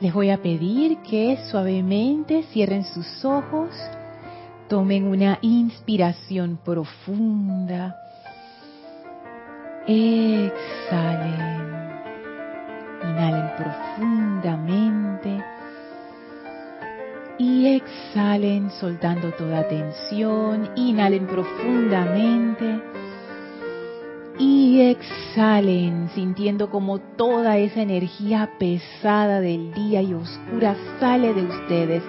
Les voy a pedir que suavemente cierren sus ojos, tomen una inspiración profunda, exhalen, inhalen profundamente. Y exhalen soltando toda tensión, inhalen profundamente exhalen sintiendo como toda esa energía pesada del día y oscura sale de ustedes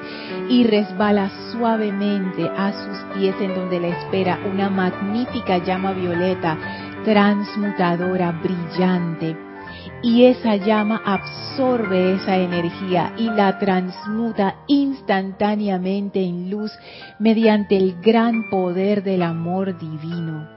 y resbala suavemente a sus pies en donde la espera una magnífica llama violeta transmutadora brillante. Y esa llama absorbe esa energía y la transmuta instantáneamente en luz mediante el gran poder del amor divino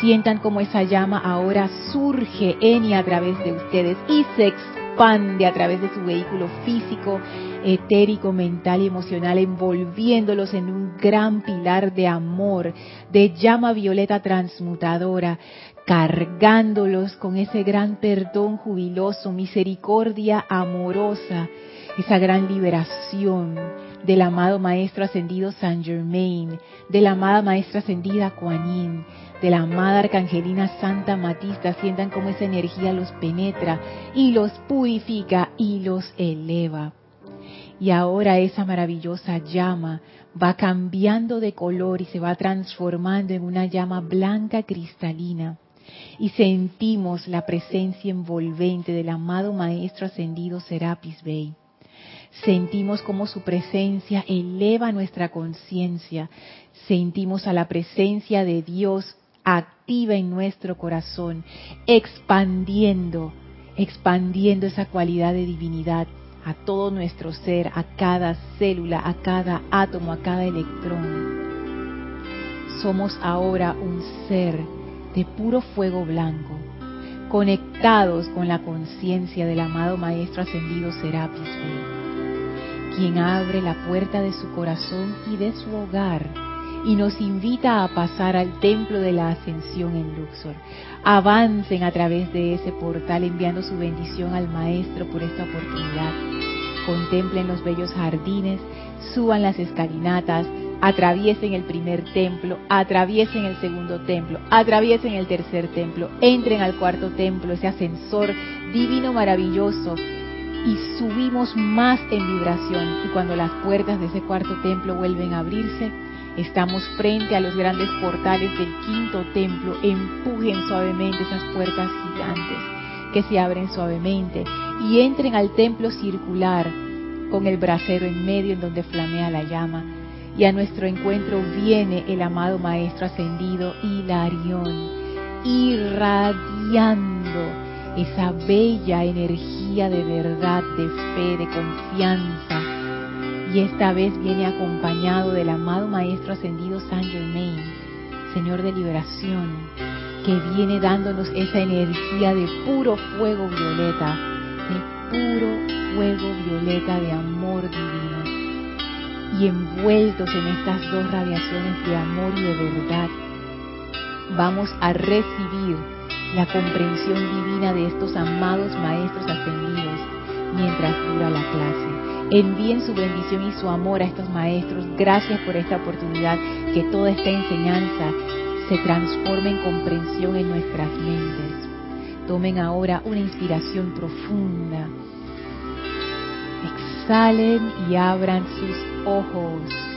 Sientan como esa llama ahora surge en y a través de ustedes y se expande a través de su vehículo físico, etérico, mental y emocional, envolviéndolos en un gran pilar de amor, de llama violeta transmutadora, cargándolos con ese gran perdón jubiloso, misericordia amorosa, esa gran liberación del amado Maestro Ascendido Saint Germain, de la amada Maestra Ascendida Kuan Yin, de la amada Arcangelina Santa Matista, sientan cómo esa energía los penetra y los purifica y los eleva. Y ahora esa maravillosa llama va cambiando de color y se va transformando en una llama blanca cristalina. Y sentimos la presencia envolvente del amado Maestro Ascendido Serapis Bey. Sentimos como su presencia eleva nuestra conciencia. Sentimos a la presencia de Dios activa en nuestro corazón, expandiendo, expandiendo esa cualidad de divinidad a todo nuestro ser, a cada célula, a cada átomo, a cada electrón. Somos ahora un ser de puro fuego blanco, conectados con la conciencia del amado Maestro Ascendido Serapis Bey, quien abre la puerta de su corazón y de su hogar y nos invita a pasar al templo de la ascensión en Luxor. Avancen a través de ese portal enviando su bendición al Maestro por esta oportunidad. Contemplen los bellos jardines, suban las escalinatas, atraviesen el primer templo, atraviesen el segundo templo, atraviesen el tercer templo, entren al cuarto templo, ese ascensor divino maravilloso y subimos más en vibración. Y cuando las puertas de ese cuarto templo vuelven a abrirse, Estamos frente a los grandes portales del quinto templo. Empujen suavemente esas puertas gigantes que se abren suavemente y entren al templo circular con el brasero en medio en donde flamea la llama. Y a nuestro encuentro viene el amado Maestro Ascendido Hilarión, irradiando esa bella energía de verdad, de fe, de confianza, y esta vez viene acompañado del amado Maestro Ascendido Saint Germain, Señor de liberación, que viene dándonos esa energía de puro fuego violeta, de puro fuego violeta de amor divino. Y envueltos en estas dos radiaciones de amor y de verdad, vamos a recibir la comprensión divina de estos amados Maestros Ascendidos mientras dura la clase. Envíen su bendición y su amor a estos maestros. Gracias por esta oportunidad. Que toda esta enseñanza se transforme en comprensión en nuestras mentes. Tomen ahora una inspiración profunda. Exhalen y abran sus ojos.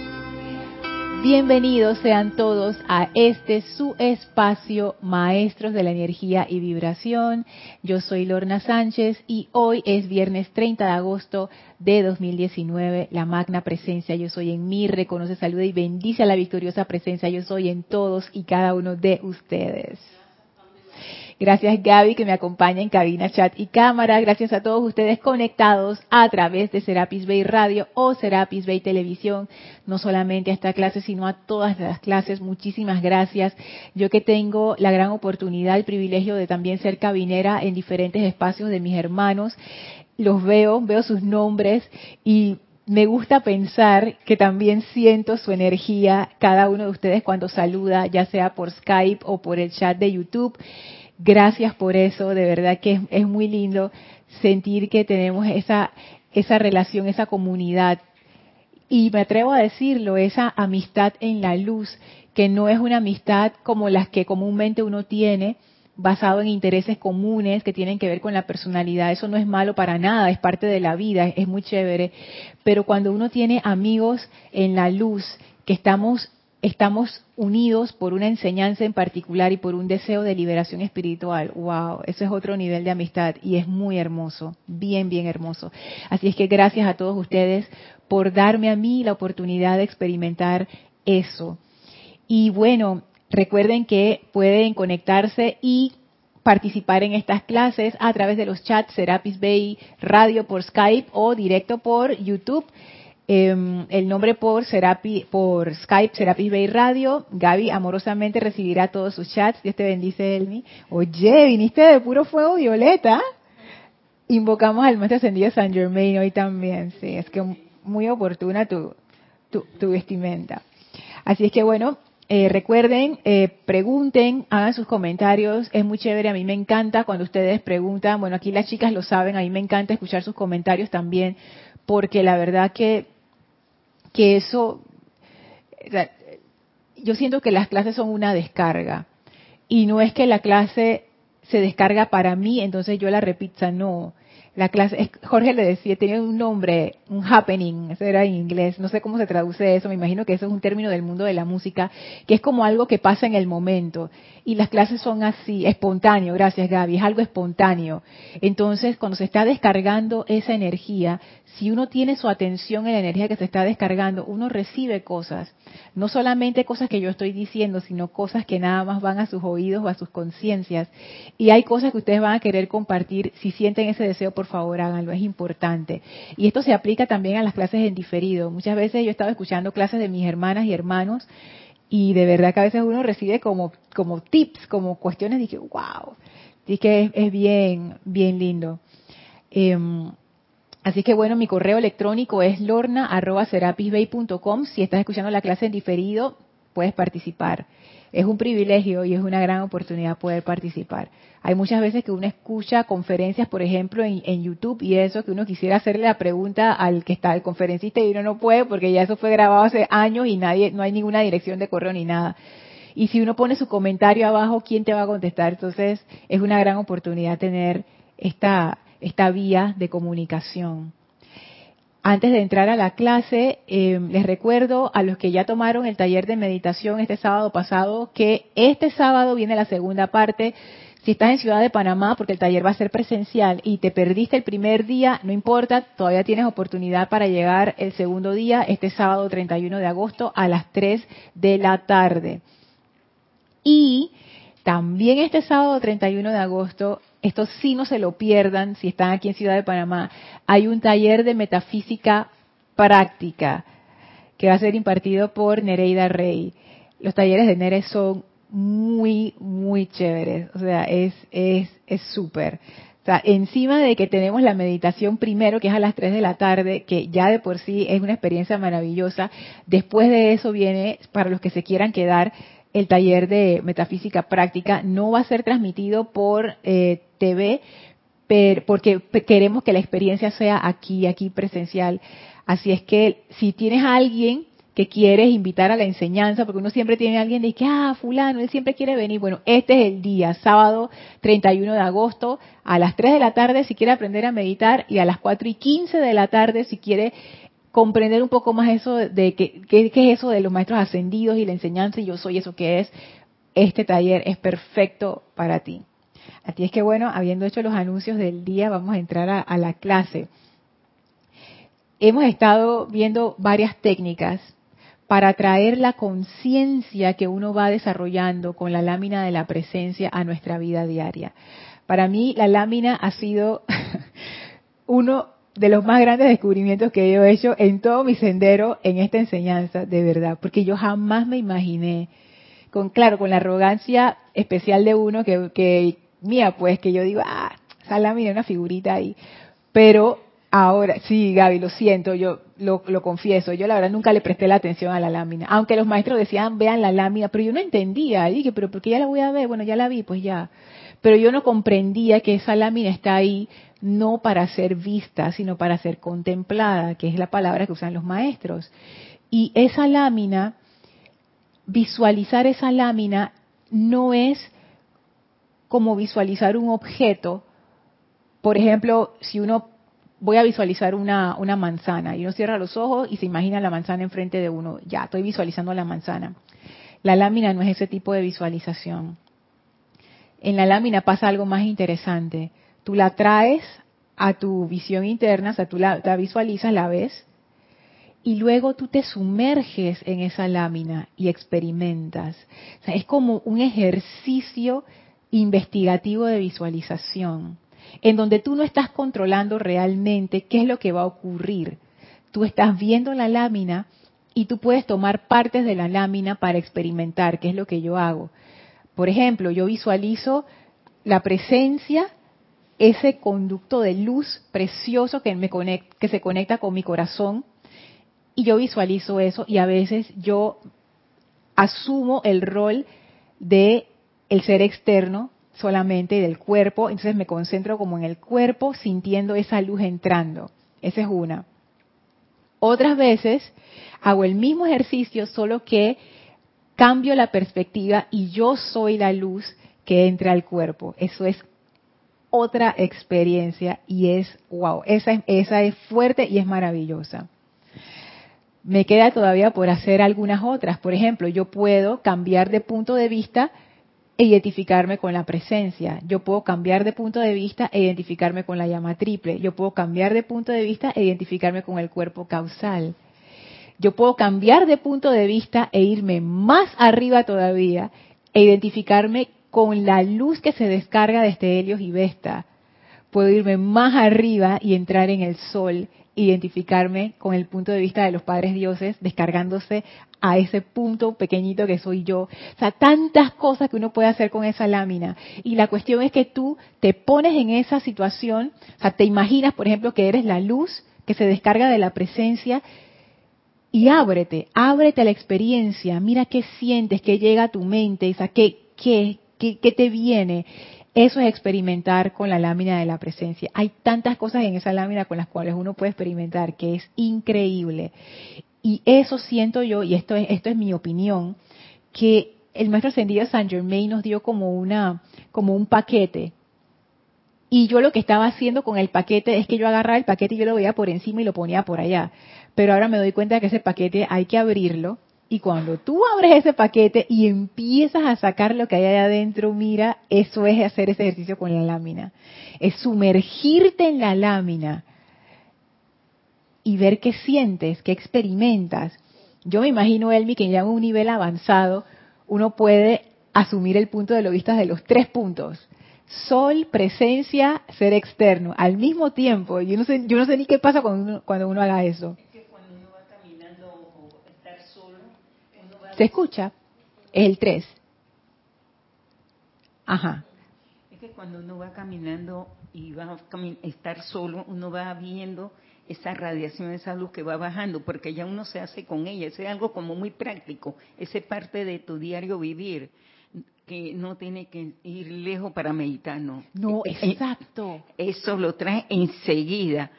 Bienvenidos sean todos a este su espacio Maestros de la Energía y Vibración. Yo soy Lorna Sánchez y hoy es viernes 30 de agosto de 2019. La magna presencia yo soy en mí, reconoce, saluda y bendice a la victoriosa presencia yo soy en todos y cada uno de ustedes. Gracias Gaby que me acompaña en cabina, chat y cámara. Gracias a todos ustedes conectados a través de Serapis Bay Radio o Serapis Bay Televisión. No solamente a esta clase, sino a todas las clases. Muchísimas gracias. Yo que tengo la gran oportunidad, el privilegio de también ser cabinera en diferentes espacios de mis hermanos. Los veo, veo sus nombres y me gusta pensar que también siento su energía cada uno de ustedes cuando saluda, ya sea por Skype o por el chat de YouTube. Gracias por eso, de verdad que es, muy lindo sentir que tenemos esa esa relación, esa comunidad. Y me atrevo a decirlo, esa amistad en la luz, que no es una amistad como las que comúnmente uno tiene, basado en intereses comunes que tienen que ver con la personalidad. Eso no es malo para nada, es parte de la vida, es muy chévere. Pero cuando uno tiene amigos en la luz, que estamos estamos unidos por una enseñanza en particular y por un deseo de liberación espiritual. Wow, eso es otro nivel de amistad y es muy hermoso, bien, bien hermoso. Así es que gracias a todos ustedes por darme a mí la oportunidad de experimentar eso. Y bueno, recuerden que pueden conectarse y participar en estas clases a través de los chats Serapis Bay Radio por Skype o directo por YouTube. Em, el nombre por, Serapi, por Skype, Serapis Bay Radio. Gaby amorosamente recibirá todos sus chats. Dios te bendice, Elmi. Oye, viniste de puro fuego violeta. Invocamos al maestro ascendido San Germain hoy también. Sí, es que muy oportuna tu, tu, vestimenta. Así es que bueno, eh, recuerden, eh, pregunten, hagan sus comentarios, es muy chévere, a mí me encanta cuando ustedes preguntan, bueno, aquí las chicas lo saben, a mí me encanta escuchar sus comentarios también, porque la verdad que que eso, yo siento que las clases son una descarga y no es que la clase se descarga para mí, entonces yo la repita, no. La clase, Jorge le decía, tenía un nombre, un happening, eso era en inglés, no sé cómo se traduce eso, me imagino que eso es un término del mundo de la música, que es como algo que pasa en el momento. Y las clases son así, espontáneo, gracias Gaby, es algo espontáneo. Entonces, cuando se está descargando esa energía, si uno tiene su atención en la energía que se está descargando, uno recibe cosas, no solamente cosas que yo estoy diciendo, sino cosas que nada más van a sus oídos o a sus conciencias. Y hay cosas que ustedes van a querer compartir, si sienten ese deseo, favor háganlo, es importante. Y esto se aplica también a las clases en diferido. Muchas veces yo he estado escuchando clases de mis hermanas y hermanos y de verdad que a veces uno recibe como, como tips, como cuestiones, dije, wow, así que es, bien, bien lindo. Em, Así que bueno, mi correo electrónico es lorna.serapisbay.com. Si estás escuchando la clase en diferido, puedes participar. Es un privilegio y es una gran oportunidad poder participar. Hay muchas veces que uno escucha conferencias, por ejemplo, en, YouTube y eso, que uno quisiera hacerle la pregunta al que está, el conferencista, y uno no puede porque ya eso fue grabado hace años y nadie, no hay ninguna dirección de correo ni nada. Y si uno pone su comentario abajo, ¿quién te va a contestar? Entonces, es una gran oportunidad tener esta, esta vía de comunicación. Antes de entrar a la clase, eh, les recuerdo a los que ya tomaron el taller de meditación este sábado pasado que este sábado viene la segunda parte. Si estás en Ciudad de Panamá, porque el taller va a ser presencial y te perdiste el primer día, no importa, todavía tienes oportunidad para llegar el segundo día, este sábado 31 de agosto a las 3 de la tarde. Y también este sábado 31 de agosto esto sí no se lo pierdan si están aquí en Ciudad de Panamá. Hay un taller de metafísica práctica que va a ser impartido por Nereida Rey. Los talleres de Nere son muy, muy chéveres. O sea, es es es súper. O sea, encima de que tenemos la meditación primero, que es a las 3 de la tarde, que ya de por sí es una experiencia maravillosa, después de eso viene, para los que se quieran quedar, el taller de metafísica práctica no va a ser transmitido por eh, TV, porque queremos que la experiencia sea aquí, aquí presencial. Así es que si tienes a alguien que quieres invitar a la enseñanza, porque uno siempre tiene a alguien de que, ah, fulano, él siempre quiere venir. Bueno, este es el día, sábado 31 de agosto, a las 3 de la tarde si quiere aprender a meditar y a las 4 y 15 de la tarde si quiere comprender un poco más eso de qué es eso de los maestros ascendidos y la enseñanza y yo soy eso que es, este taller es perfecto para ti. Así es que bueno, habiendo hecho los anuncios del día, vamos a entrar a, a la clase. Hemos estado viendo varias técnicas para traer la conciencia que uno va desarrollando con la lámina de la presencia a nuestra vida diaria. Para mí la lámina ha sido uno de los más grandes descubrimientos que yo he hecho en todo mi sendero en esta enseñanza, de verdad, porque yo jamás me imaginé, con claro, con la arrogancia especial de uno que, mía, pues, que yo digo, ah, sala, una figurita ahí, pero ahora, sí, Gaby, lo siento, yo lo, lo confieso, yo la verdad nunca le presté la atención a la lámina, aunque los maestros decían, vean la lámina, pero yo no entendía, y dije, pero ¿por qué ya la voy a ver? Bueno, ya la vi, pues ya pero yo no comprendía que esa lámina está ahí no para ser vista, sino para ser contemplada, que es la palabra que usan los maestros. Y esa lámina, visualizar esa lámina no es como visualizar un objeto. Por ejemplo, si uno voy a visualizar una, una manzana y uno cierra los ojos y se imagina la manzana enfrente de uno, ya estoy visualizando la manzana. La lámina no es ese tipo de visualización. En la lámina pasa algo más interesante. Tú la traes a tu visión interna, o sea, tú la, visualizas, la ves, y luego tú te sumerges en esa lámina y experimentas. O sea, es como un ejercicio investigativo de visualización, en donde tú no estás controlando realmente qué es lo que va a ocurrir. Tú estás viendo la lámina y tú puedes tomar partes de la lámina para experimentar, qué es lo que yo hago. Por ejemplo, yo visualizo la presencia, ese conducto de luz precioso que, me que se conecta con mi corazón, y yo visualizo eso y a veces yo asumo el rol de el ser externo solamente del cuerpo, entonces me concentro como en el cuerpo sintiendo esa luz entrando. Esa es una. Otras veces hago el mismo ejercicio, solo que cambio la perspectiva y yo soy la luz que entra al cuerpo. Eso es otra experiencia y es wow, esa, esa es fuerte y es maravillosa. Me queda todavía por hacer algunas otras. Por ejemplo, yo puedo cambiar de punto de vista e identificarme con la presencia. Yo puedo cambiar de punto de vista e identificarme con la llama triple. Yo puedo cambiar de punto de vista e identificarme con el cuerpo causal yo puedo cambiar de punto de vista e irme más arriba todavía e identificarme con la luz que se descarga desde Helios y Vesta. Puedo irme más arriba y entrar en el sol, identificarme con el punto de vista de los padres dioses, descargándose a ese punto pequeñito que soy yo. O sea, tantas cosas que uno puede hacer con esa lámina. Y la cuestión es que tú te pones en esa situación, o sea, te imaginas, por ejemplo, que eres la luz que se descarga de la presencia y ábrete, ábrete a la experiencia, mira qué sientes, qué llega a tu mente, qué, qué, qué, te viene. Eso es experimentar con la lámina de la presencia. Hay tantas cosas en esa lámina con las cuales uno puede experimentar que es increíble. Y eso siento yo, y esto es, esto es mi opinión, que el maestro ascendido Saint Germain nos dio como una, como un paquete. Y yo lo que estaba haciendo con el paquete es que yo agarraba el paquete y yo lo veía por encima y lo ponía por allá. Pero ahora me doy cuenta que ese paquete hay que abrirlo y cuando tú abres ese paquete y empiezas a sacar lo que hay allá adentro, mira, eso es hacer ese ejercicio con la lámina. Es sumergirte en la lámina y ver qué sientes, qué experimentas. Yo me imagino, Elmi, que ya en un nivel avanzado uno puede asumir el punto de lo vista de los tres puntos. Sol, presencia, ser externo, al mismo tiempo. Yo no sé, yo no sé ni qué pasa cuando cuando uno haga eso. ¿Se escucha? Es el 3. Ajá. Es que cuando uno va caminando y va a estar solo, uno va viendo esa radiación, esa luz que va bajando, porque ya uno se hace con ella. es algo como muy práctico. Ese es parte de tu diario vivir, que no tiene que ir lejos para meditar, no. No, eh, eh, exacto. Eso lo trae enseguida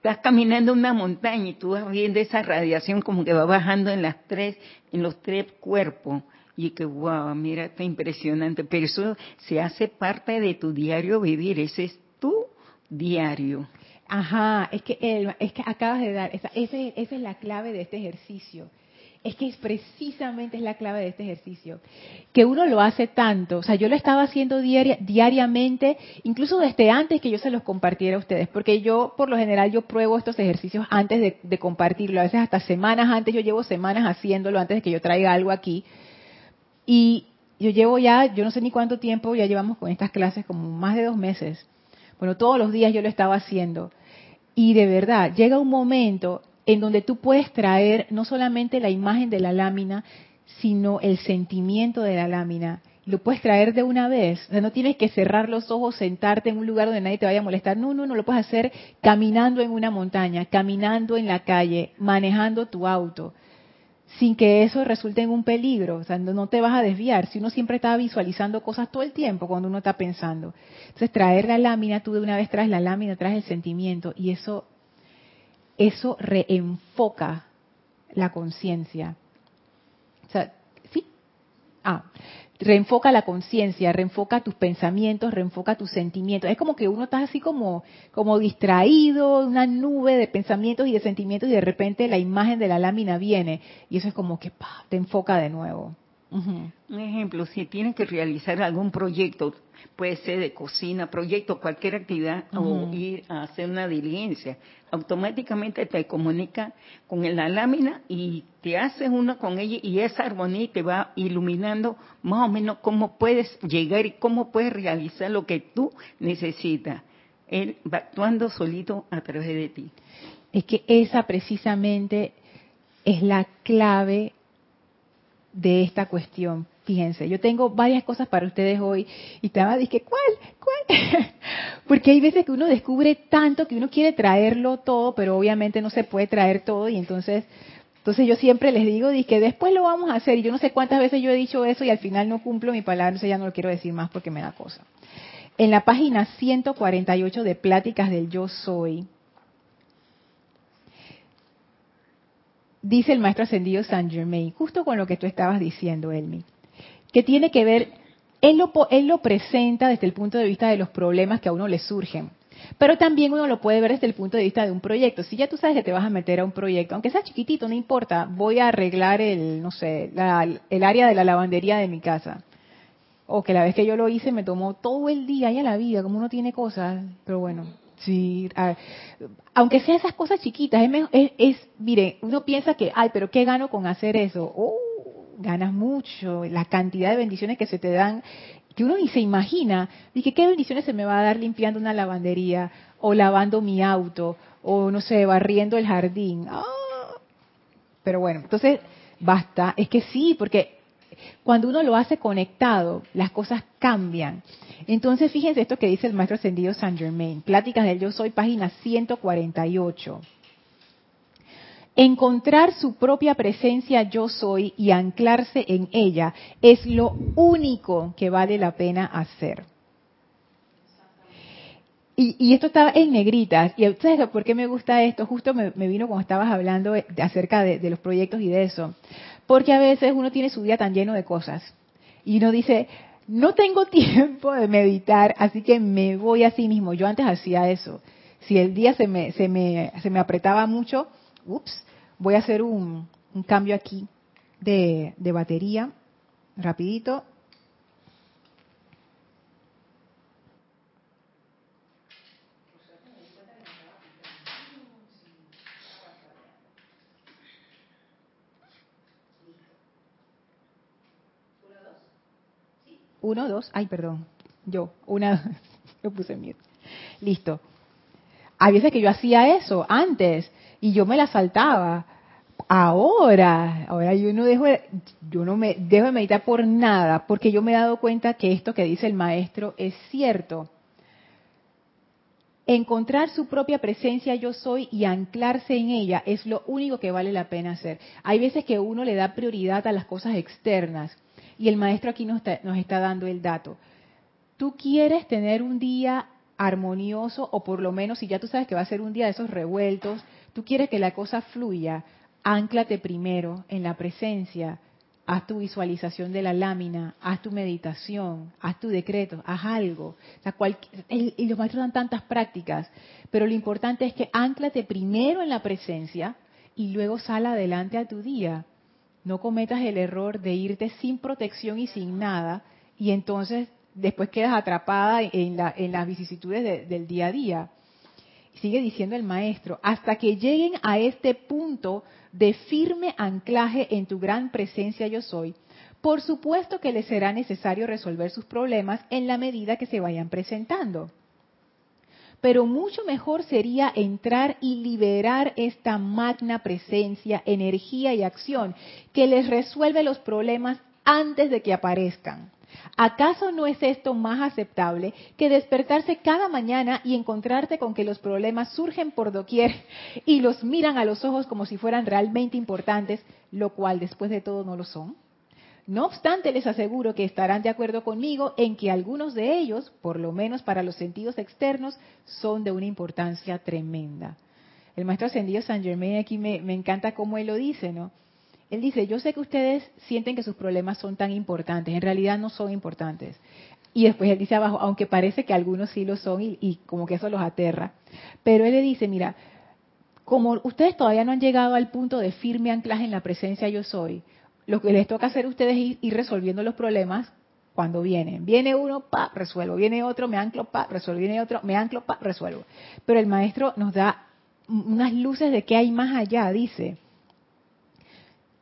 estás caminando una montaña y tú vas viendo esa radiación como que va bajando en las tres, en los tres cuerpos. Y que, wow, mira, está impresionante. Pero eso se hace parte de tu diario vivir. Ese es tu diario. Ajá, es que, es que acabas de dar, esa, esa es la clave de este ejercicio es que es precisamente es la clave de este ejercicio, que uno lo hace tanto, o sea, yo lo estaba haciendo diariamente, incluso desde antes que yo se los compartiera a ustedes, porque yo por lo general yo pruebo estos ejercicios antes de, de compartirlo, a veces hasta semanas antes, yo llevo semanas haciéndolo antes de que yo traiga algo aquí, y yo llevo ya, yo no sé ni cuánto tiempo, ya llevamos con estas clases como más de dos meses, bueno, todos los días yo lo estaba haciendo, y de verdad, llega un momento en donde tú puedes traer no solamente la imagen de la lámina, sino el sentimiento de la lámina. Lo puedes traer de una vez. O sea, no tienes que cerrar los ojos, sentarte en un lugar donde nadie te vaya a molestar. No, no, no, lo puedes hacer caminando en una montaña, caminando en la calle, manejando tu auto. sin que eso resulte en un peligro, o sea, no te vas a desviar. Si uno siempre está visualizando cosas todo el tiempo cuando uno está pensando. Entonces, traer la lámina, tú de una vez traes la lámina, traes el sentimiento y eso eso reenfoca la conciencia. O sea, ¿sí? Ah, reenfoca la conciencia, reenfoca tus pensamientos, reenfoca tus sentimientos. Es como que uno está así como, como distraído, una nube de pensamientos y de sentimientos y de repente la imagen de la lámina viene y eso es como que te enfoca de nuevo. Un ejemplo, si tienes que realizar algún proyecto, puede ser de cocina, proyecto, cualquier actividad, o ir a hacer una diligencia, automáticamente te comunica con la lámina y te haces uno con ella y esa armonía te va iluminando más o menos cómo puedes llegar y cómo puedes realizar lo que tú necesitas. Él va actuando solito a través de ti. Es que esa precisamente es la clave de esta cuestión. Fíjense, yo tengo varias cosas para ustedes hoy y estaba dije, ¿cuál? ¿Cuál? Porque hay veces que uno descubre tanto que uno quiere traerlo todo, pero obviamente no se puede traer todo y entonces entonces yo siempre les digo, que después lo vamos a hacer y yo no sé cuántas veces yo he dicho eso y al final no cumplo mi palabra, entonces ya no lo quiero decir más porque me da cosa. En la página 148 de Pláticas del Yo Soy, dice el maestro ascendido Saint Germain, justo con lo que tú estabas diciendo, Elmi, que tiene que ver, él lo, él lo presenta desde el punto de vista de los problemas que a uno le surgen, pero también uno lo puede ver desde el punto de vista de un proyecto. Si ya tú sabes que te vas a meter a un proyecto, aunque sea chiquitito, no importa, voy a arreglar el, no sé, el área de la lavandería de mi casa. O que la vez que yo lo hice me tomó todo el día, ya la vida, como uno tiene cosas, pero bueno, Sí, aunque sean esas cosas chiquitas, es, es, mire, uno piensa que, ay, pero ¿qué gano con hacer eso? Oh, ganas mucho, la cantidad de bendiciones que se te dan, que uno ni se imagina, dije, ¿qué bendiciones se me va a dar limpiando una lavandería, o lavando mi auto, o no sé, barriendo el jardín? Ah, pero bueno, entonces, basta, es que sí, porque cuando uno lo hace conectado, las cosas cambian. Entonces, fíjense esto que dice el maestro ascendido Saint Germain, Pláticas del Yo Soy, página 148. Encontrar su propia presencia yo soy y anclarse en ella es lo único que vale la pena hacer. Y, esto estaba en negritas. ¿Y ustedes por qué me gusta esto? Justo me, vino cuando estabas hablando acerca de, los proyectos y de eso. Porque a veces uno tiene su día tan lleno de cosas. Y uno dice, no tengo tiempo de meditar, así que me voy a sí mismo. Yo antes hacía eso. Si el día se me, se me, se me apretaba mucho, ups, voy a hacer un, un cambio aquí de, de batería, rapidito. Uno, dos, ay, perdón, yo, una, yo puse miedo. Listo. Hay veces que yo hacía eso antes y yo me la saltaba. Ahora, ahora yo no dejo, yo no me dejo de meditar por nada, porque yo me he dado cuenta que esto que dice el maestro es cierto. Encontrar su propia presencia yo soy y anclarse en ella es lo único que vale la pena hacer. Hay veces que uno le da prioridad a las cosas externas y el maestro aquí nos está, dando el dato. Tú quieres tener un día armonioso o por lo menos si ya tú sabes que va a ser un día de esos revueltos, tú quieres que la cosa fluya, anclate primero en la presencia, haz tu visualización de la lámina, haz tu meditación, haz tu decreto, haz algo. y los maestros dan tantas prácticas, pero lo importante es que anclate primero en la presencia y luego sal adelante a tu día no cometas el error de irte sin protección y sin nada y entonces después quedas atrapada en, las vicisitudes del día a día. Sigue diciendo el maestro, hasta que lleguen a este punto de firme anclaje en tu gran presencia yo soy, por supuesto que les será necesario resolver sus problemas en la medida que se vayan presentando pero mucho mejor sería entrar y liberar esta magna presencia, energía y acción que les resuelve los problemas antes de que aparezcan. ¿Acaso no es esto más aceptable que despertarse cada mañana y encontrarte con que los problemas surgen por doquier y los miran a los ojos como si fueran realmente importantes, lo cual después de todo no lo son? No obstante, les aseguro que estarán de acuerdo conmigo en que algunos de ellos, por lo menos para los sentidos externos, son de una importancia tremenda. El maestro ascendido San Germain aquí me, encanta cómo él lo dice, ¿no? Él dice, yo sé que ustedes sienten que sus problemas son tan importantes, en realidad no son importantes. Y después él dice abajo, aunque parece que algunos sí lo son y, y, como que eso los aterra. Pero él le dice, mira, como ustedes todavía no han llegado al punto de firme anclaje en la presencia yo soy, lo que les toca hacer a ustedes es ir resolviendo los problemas cuando vienen. Viene uno, pa, resuelvo. Viene otro, me anclo, pa, resuelvo. Viene otro, me anclo, pa, resuelvo. Pero el maestro nos da unas luces de qué hay más allá, dice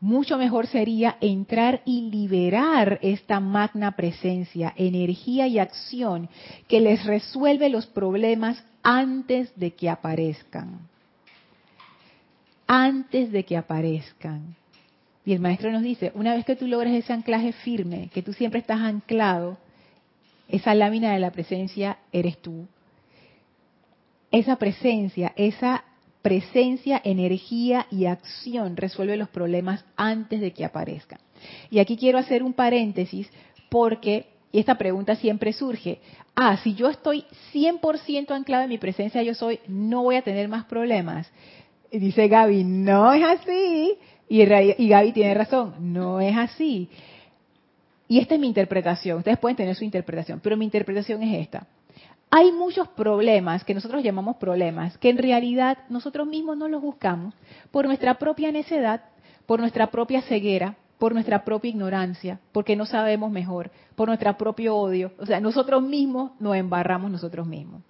mucho mejor sería entrar y liberar esta magna presencia, energía y acción que les resuelve los problemas antes de que aparezcan. Antes de que aparezcan. Y el maestro nos dice, una vez que tú logres ese anclaje firme, que tú siempre estás anclado, esa lámina de la presencia eres tú. Esa presencia, esa presencia, energía y acción resuelve los problemas antes de que aparezcan. Y aquí quiero hacer un paréntesis porque esta pregunta siempre surge. Ah, si yo estoy 100% anclado en mi presencia yo soy, no voy a tener más problemas. Y dice Gaby, no es así. Y, y Gaby tiene razón, no es así. Y esta es mi interpretación. Ustedes pueden tener su interpretación, pero mi interpretación es esta. Hay muchos problemas que nosotros llamamos problemas, que en realidad nosotros mismos no los buscamos por nuestra propia necedad, por nuestra propia ceguera, por nuestra propia ignorancia, porque no sabemos mejor, por nuestro propio odio. O sea, nosotros mismos nos embarramos nosotros mismos.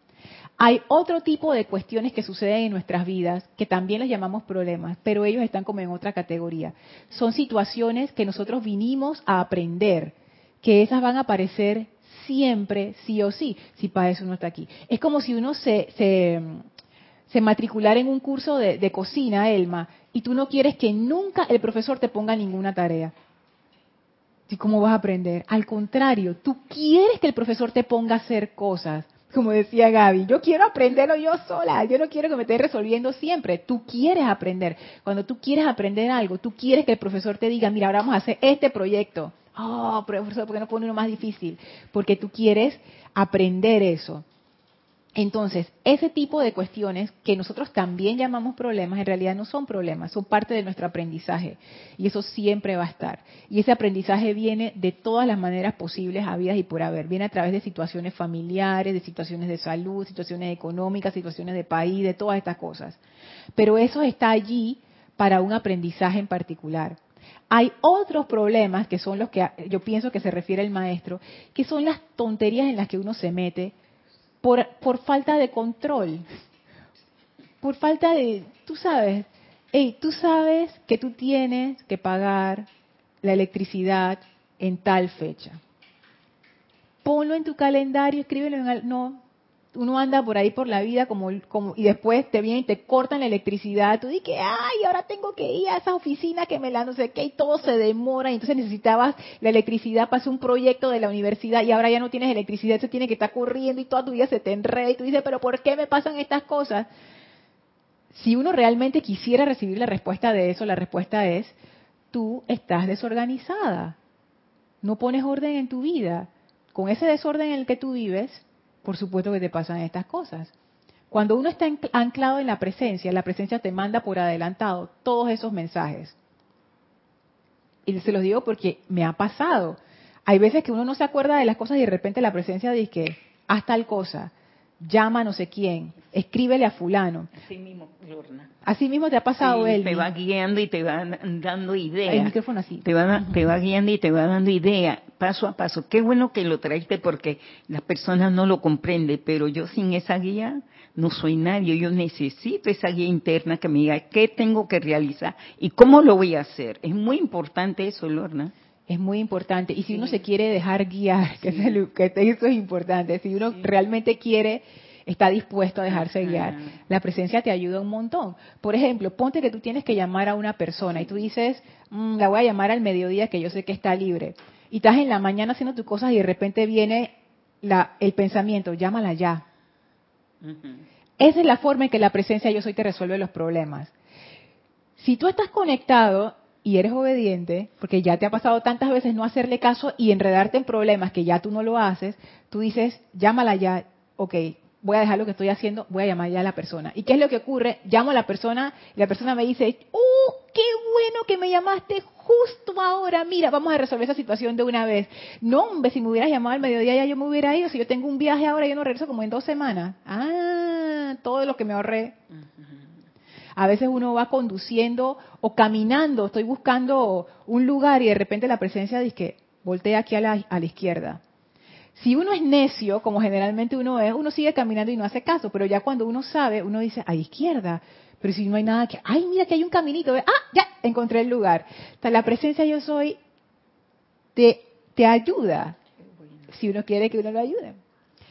Hay otro tipo de cuestiones que suceden en nuestras vidas que también las llamamos problemas, pero ellos están como en otra categoría. Son situaciones que nosotros vinimos a aprender, que esas van a aparecer siempre, sí o sí, si para eso uno está aquí. Es como si uno se, se, matriculara en un curso de, de cocina, Elma, y tú no quieres que nunca el profesor te ponga ninguna tarea. ¿Y cómo vas a aprender? Al contrario, tú quieres que el profesor te ponga a hacer cosas. Como decía Gaby, yo quiero aprenderlo yo sola, yo no quiero que me esté resolviendo siempre. Tú quieres aprender. Cuando tú quieres aprender algo, tú quieres que el profesor te diga, mira, ahora vamos a hacer este proyecto. Oh, profesor, ¿por qué no pone uno más difícil? Porque tú quieres aprender eso. Entonces, ese tipo de cuestiones que nosotros también llamamos problemas, en realidad no son problemas, son parte de nuestro aprendizaje. Y eso siempre va a estar. Y ese aprendizaje viene de todas las maneras posibles, habidas y por haber. Viene a través de situaciones familiares, de situaciones de salud, situaciones económicas, situaciones de país, de todas estas cosas. Pero eso está allí para un aprendizaje en particular. Hay otros problemas que son los que yo pienso que se refiere el maestro, que son las tonterías en las que uno se mete por, por falta de control, por falta de, tú sabes, hey, tú sabes que tú tienes que pagar la electricidad en tal fecha. Ponlo en tu calendario, escríbelo en el, no, uno anda por ahí por la vida como, como y después te vienen y te cortan la electricidad, tú dices, ay, ahora tengo que ir a esa oficina que me la no sé qué, y todo se demora, y entonces necesitabas la electricidad para hacer un proyecto de la universidad y ahora ya no tienes electricidad, se tiene que estar corriendo y toda tu vida se te enreda y tú dices, pero ¿por qué me pasan estas cosas? Si uno realmente quisiera recibir la respuesta de eso, la respuesta es, tú estás desorganizada, no pones orden en tu vida. Con ese desorden en el que tú vives, por supuesto que te pasan estas cosas. Cuando uno está anclado en la presencia, la presencia te manda por adelantado todos esos mensajes. Y se los digo porque me ha pasado. Hay veces que uno no se acuerda de las cosas y de repente la presencia dice que haz tal cosa, llama a no sé quién, escríbele a fulano. Así mismo, Lorna. Así mismo te ha pasado él. Te va guiando y te va dando ideas. El micrófono así. Te va, te va guiando y te va dando ideas, paso a paso. Qué bueno que lo traiste porque las personas no lo comprenden, pero yo sin esa guía no soy nadie. Yo necesito esa guía interna que me diga qué tengo que realizar y cómo lo voy a hacer. Es muy importante eso, Lorna es muy importante. Y si uno se quiere dejar guiar, que, eso es importante, si uno realmente quiere, está dispuesto a dejarse guiar, la presencia te ayuda un montón. Por ejemplo, ponte que tú tienes que llamar a una persona y tú dices, mm, la voy a llamar al mediodía que yo sé que está libre. y estás en la mañana haciendo tus cosas y de repente viene la, el pensamiento, llámala ya. Esa es la forma en que la presencia yo soy te resuelve los problemas. Si tú estás conectado y eres obediente, porque ya te ha pasado tantas veces no hacerle caso y enredarte en problemas que ya tú no lo haces, tú dices, llámala ya, ok, voy a dejar lo que estoy haciendo, voy a llamar ya a la persona. ¿Y qué es lo que ocurre? Llamo a la persona y la persona me dice, ¡uh, qué bueno que me llamaste justo ahora! Mira, vamos a resolver esa situación de una vez. No, hombre, si me hubieras llamado al mediodía ya yo me hubiera ido. Si yo tengo un viaje ahora, yo no regreso como en dos semanas. Ah, todo lo que me ahorré. A veces uno va conduciendo o caminando, estoy buscando un lugar y de repente la presencia dice que voltea aquí a la, a la izquierda si uno es necio, como generalmente uno es, uno sigue caminando y no hace caso, pero ya cuando uno sabe, uno dice, a izquierda, pero si no hay nada que, ay, mira que hay un caminito, ah, ya, encontré el lugar. La presencia yo soy te, te ayuda, si uno quiere que uno lo ayude.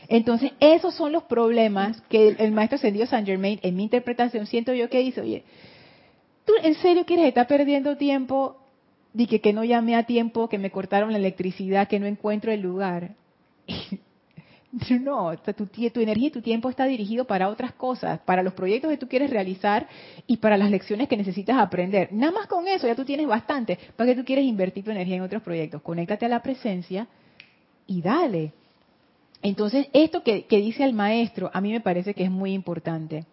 Entonces, esos son los problemas que el, maestro ascendido San Germain, en mi interpretación, siento yo que dice, oye, ¿tú en serio quieres estar perdiendo tiempo? Dije que no llamé a tiempo, que me cortaron la electricidad, que no encuentro el lugar. No, tu, tu energía y tu tiempo está dirigido para otras cosas, para los proyectos que tú quieres realizar y para las lecciones que necesitas aprender. Nada más con eso ya tú tienes bastante. ¿Para que tú quieres invertir tu energía en otros proyectos? Conéctate a la presencia y dale. Entonces, esto que, dice el maestro, a mí me parece que es muy importante,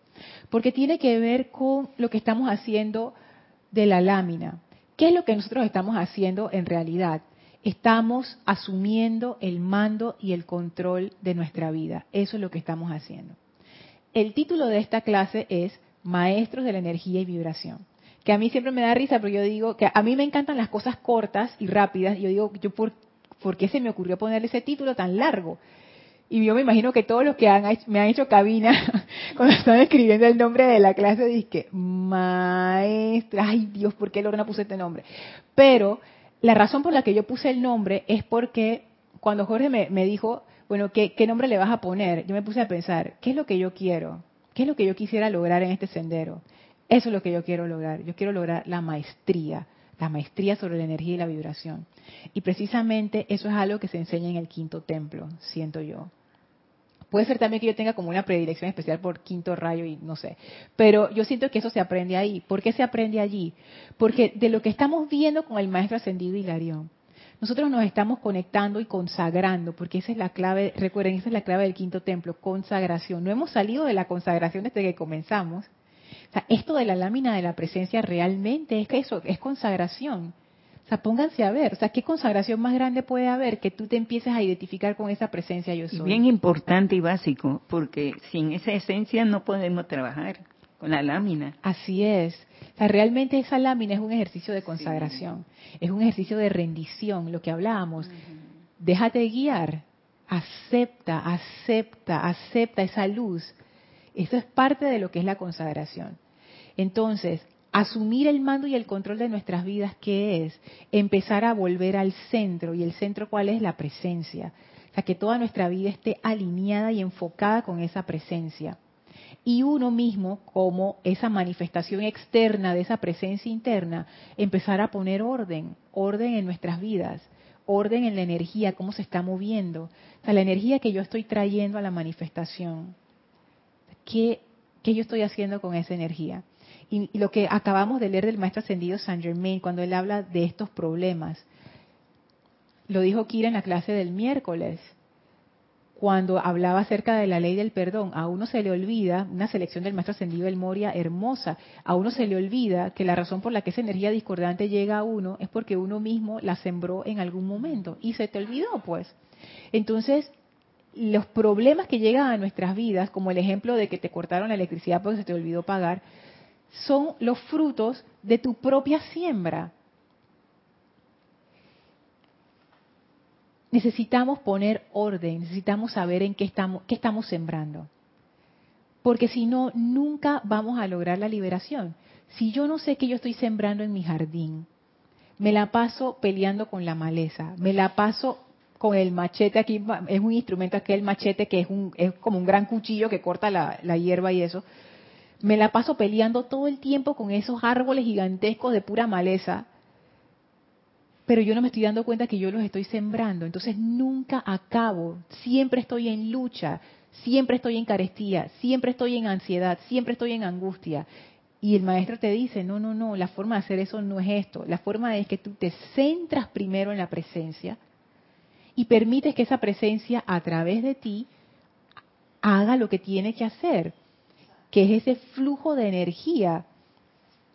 porque tiene que ver con lo que estamos haciendo de la lámina. ¿Qué es lo que nosotros estamos haciendo en realidad? estamos asumiendo el mando y el control de nuestra vida. Eso es lo que estamos haciendo. El título de esta clase es Maestros de la Energía y Vibración. Que a mí siempre me da risa, porque yo digo que a mí me encantan las cosas cortas y rápidas. Y yo digo, yo por, qué se me ocurrió ponerle ese título tan largo? Y yo me imagino que todos los que me han hecho cabina, cuando están escribiendo el nombre de la clase, dicen, maestra, ay Dios, ¿por qué Lorena puso este nombre? Pero la razón por la que yo puse el nombre es porque cuando Jorge me, dijo, bueno, ¿qué, nombre le vas a poner? Yo me puse a pensar, ¿qué es lo que yo quiero? ¿Qué es lo que yo quisiera lograr en este sendero? Eso es lo que yo quiero lograr. Yo quiero lograr la maestría, la maestría sobre la energía y la vibración. Y precisamente eso es algo que se enseña en el quinto templo, siento yo. Puede ser también que yo tenga como una predilección especial por quinto rayo y no sé. Pero yo siento que eso se aprende ahí. ¿Por qué se aprende allí? Porque de lo que estamos viendo con el maestro ascendido Hilarión, nosotros nos estamos conectando y consagrando, porque esa es la clave, recuerden, esa es la clave del quinto templo, consagración. No hemos salido de la consagración desde que comenzamos. O sea, esto de la lámina de la presencia realmente es que eso, es consagración. O sea, pónganse a ver, o sea, ¿qué consagración más grande puede haber que tú te empieces a identificar con esa presencia yo soy? bien importante y básico, porque sin esa esencia no podemos trabajar con la lámina. Así es. O sea, realmente esa lámina es un ejercicio de consagración, es un ejercicio de rendición, lo que hablábamos. Déjate guiar, acepta, acepta, acepta esa luz. Eso es parte de lo que es la consagración. Entonces, asumir el mando y el control de nuestras vidas, ¿qué es? Empezar a volver al centro. ¿Y el centro cuál es? La presencia. O sea, que toda nuestra vida esté alineada y enfocada con esa presencia. Y uno mismo, como esa manifestación externa de esa presencia interna, empezar a poner orden, orden en nuestras vidas, orden en la energía, cómo se está moviendo. O sea, la energía que yo estoy trayendo a la manifestación. ¿Qué, qué yo estoy haciendo con esa energía? Y, lo que acabamos de leer del maestro ascendido Saint Germain, cuando él habla de estos problemas, lo dijo Kira en la clase del miércoles, cuando hablaba acerca de la ley del perdón. A uno se le olvida, una selección del maestro ascendido del Moria hermosa, a uno se le olvida que la razón por la que esa energía discordante llega a uno es porque uno mismo la sembró en algún momento y se te olvidó, pues. Entonces, los problemas que llegan a nuestras vidas, como el ejemplo de que te cortaron la electricidad porque se te olvidó pagar, son los frutos de tu propia siembra. Necesitamos poner orden, necesitamos saber en qué estamos, qué estamos sembrando. Porque si no, nunca vamos a lograr la liberación. Si yo no sé qué yo estoy sembrando en mi jardín, me la paso peleando con la maleza, me la paso con el machete aquí, es un instrumento aquel machete que es, un, es como un gran cuchillo que corta la, la hierba y eso me la paso peleando todo el tiempo con esos árboles gigantescos de pura maleza. pero yo no me estoy dando cuenta que yo los estoy sembrando. Entonces nunca acabo, siempre estoy en lucha, siempre estoy en carestía, siempre estoy en ansiedad, siempre estoy en angustia. Y el maestro te dice, no, no, no, la forma de hacer eso no es esto. La forma es que tú te centras primero en la presencia y permites que esa presencia a través de ti haga lo que tiene que hacer, que es ese flujo de energía.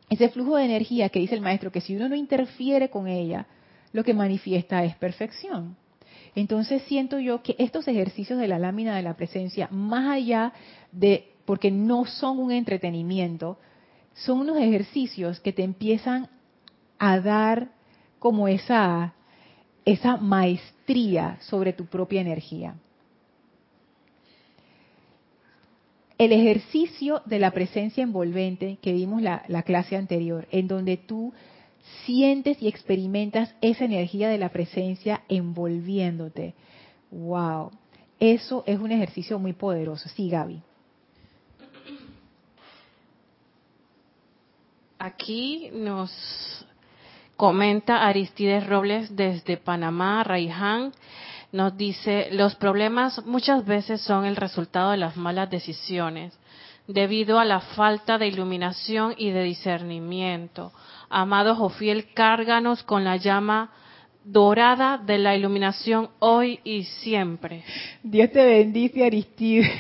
Ese flujo de energía que dice el maestro, que si uno no interfiere con ella, lo que manifiesta es perfección. Entonces siento yo que estos ejercicios de la lámina de la presencia, más allá de, porque no son un entretenimiento, son unos ejercicios que te empiezan a dar como esa, esa maestría sobre tu propia energía. El ejercicio de la presencia envolvente que vimos la, la clase anterior, en donde tú sientes y experimentas esa energía de la presencia envolviéndote. Wow, eso es un ejercicio muy poderoso. Sí, Gaby. Aquí nos comenta Aristides Robles desde Panamá, Raiján. Nos dice, los problemas muchas veces son el resultado de las malas decisiones, debido a la falta de iluminación y de discernimiento. Amado Jofiel, cárganos con la llama dorada de la iluminación hoy y siempre. Dios te bendice, Aristides.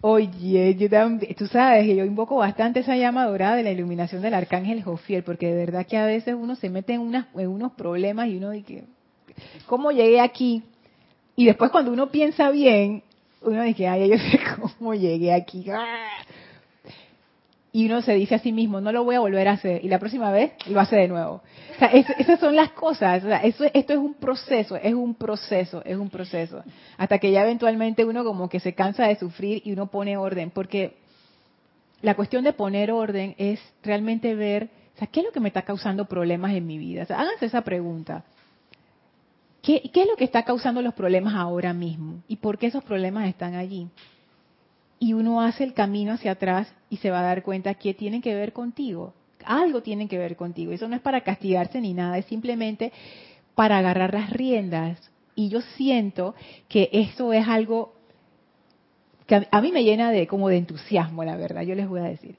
Oye, yo también, tú sabes que yo invoco bastante esa llama dorada de la iluminación del arcángel Jofiel, porque de verdad que a veces uno se mete en, en unos problemas y uno dice, ¿cómo llegué aquí? Y después cuando uno piensa bien, uno dice, ay, yo sé cómo llegué aquí. Y uno se dice a sí mismo, no lo voy a volver a hacer. Y la próxima vez lo hace de nuevo. O sea, esas son las cosas. eso, esto es un proceso, es un proceso, es un proceso. Hasta que ya eventualmente uno como que se cansa de sufrir y uno pone orden. Porque la cuestión de poner orden es realmente ver, o sea, ¿qué es lo que me está causando problemas en mi vida? O sea, háganse esa pregunta. ¿Qué, ¿Qué es lo que está causando los problemas ahora mismo? ¿Y por qué esos problemas están allí? Y uno hace el camino hacia atrás y se va a dar cuenta que tienen que ver contigo algo tienen que ver contigo. Eso no es para castigarse ni nada, es simplemente para agarrar las riendas. Y yo siento que eso es algo que a mí me llena de como de entusiasmo, la verdad, yo les voy a decir.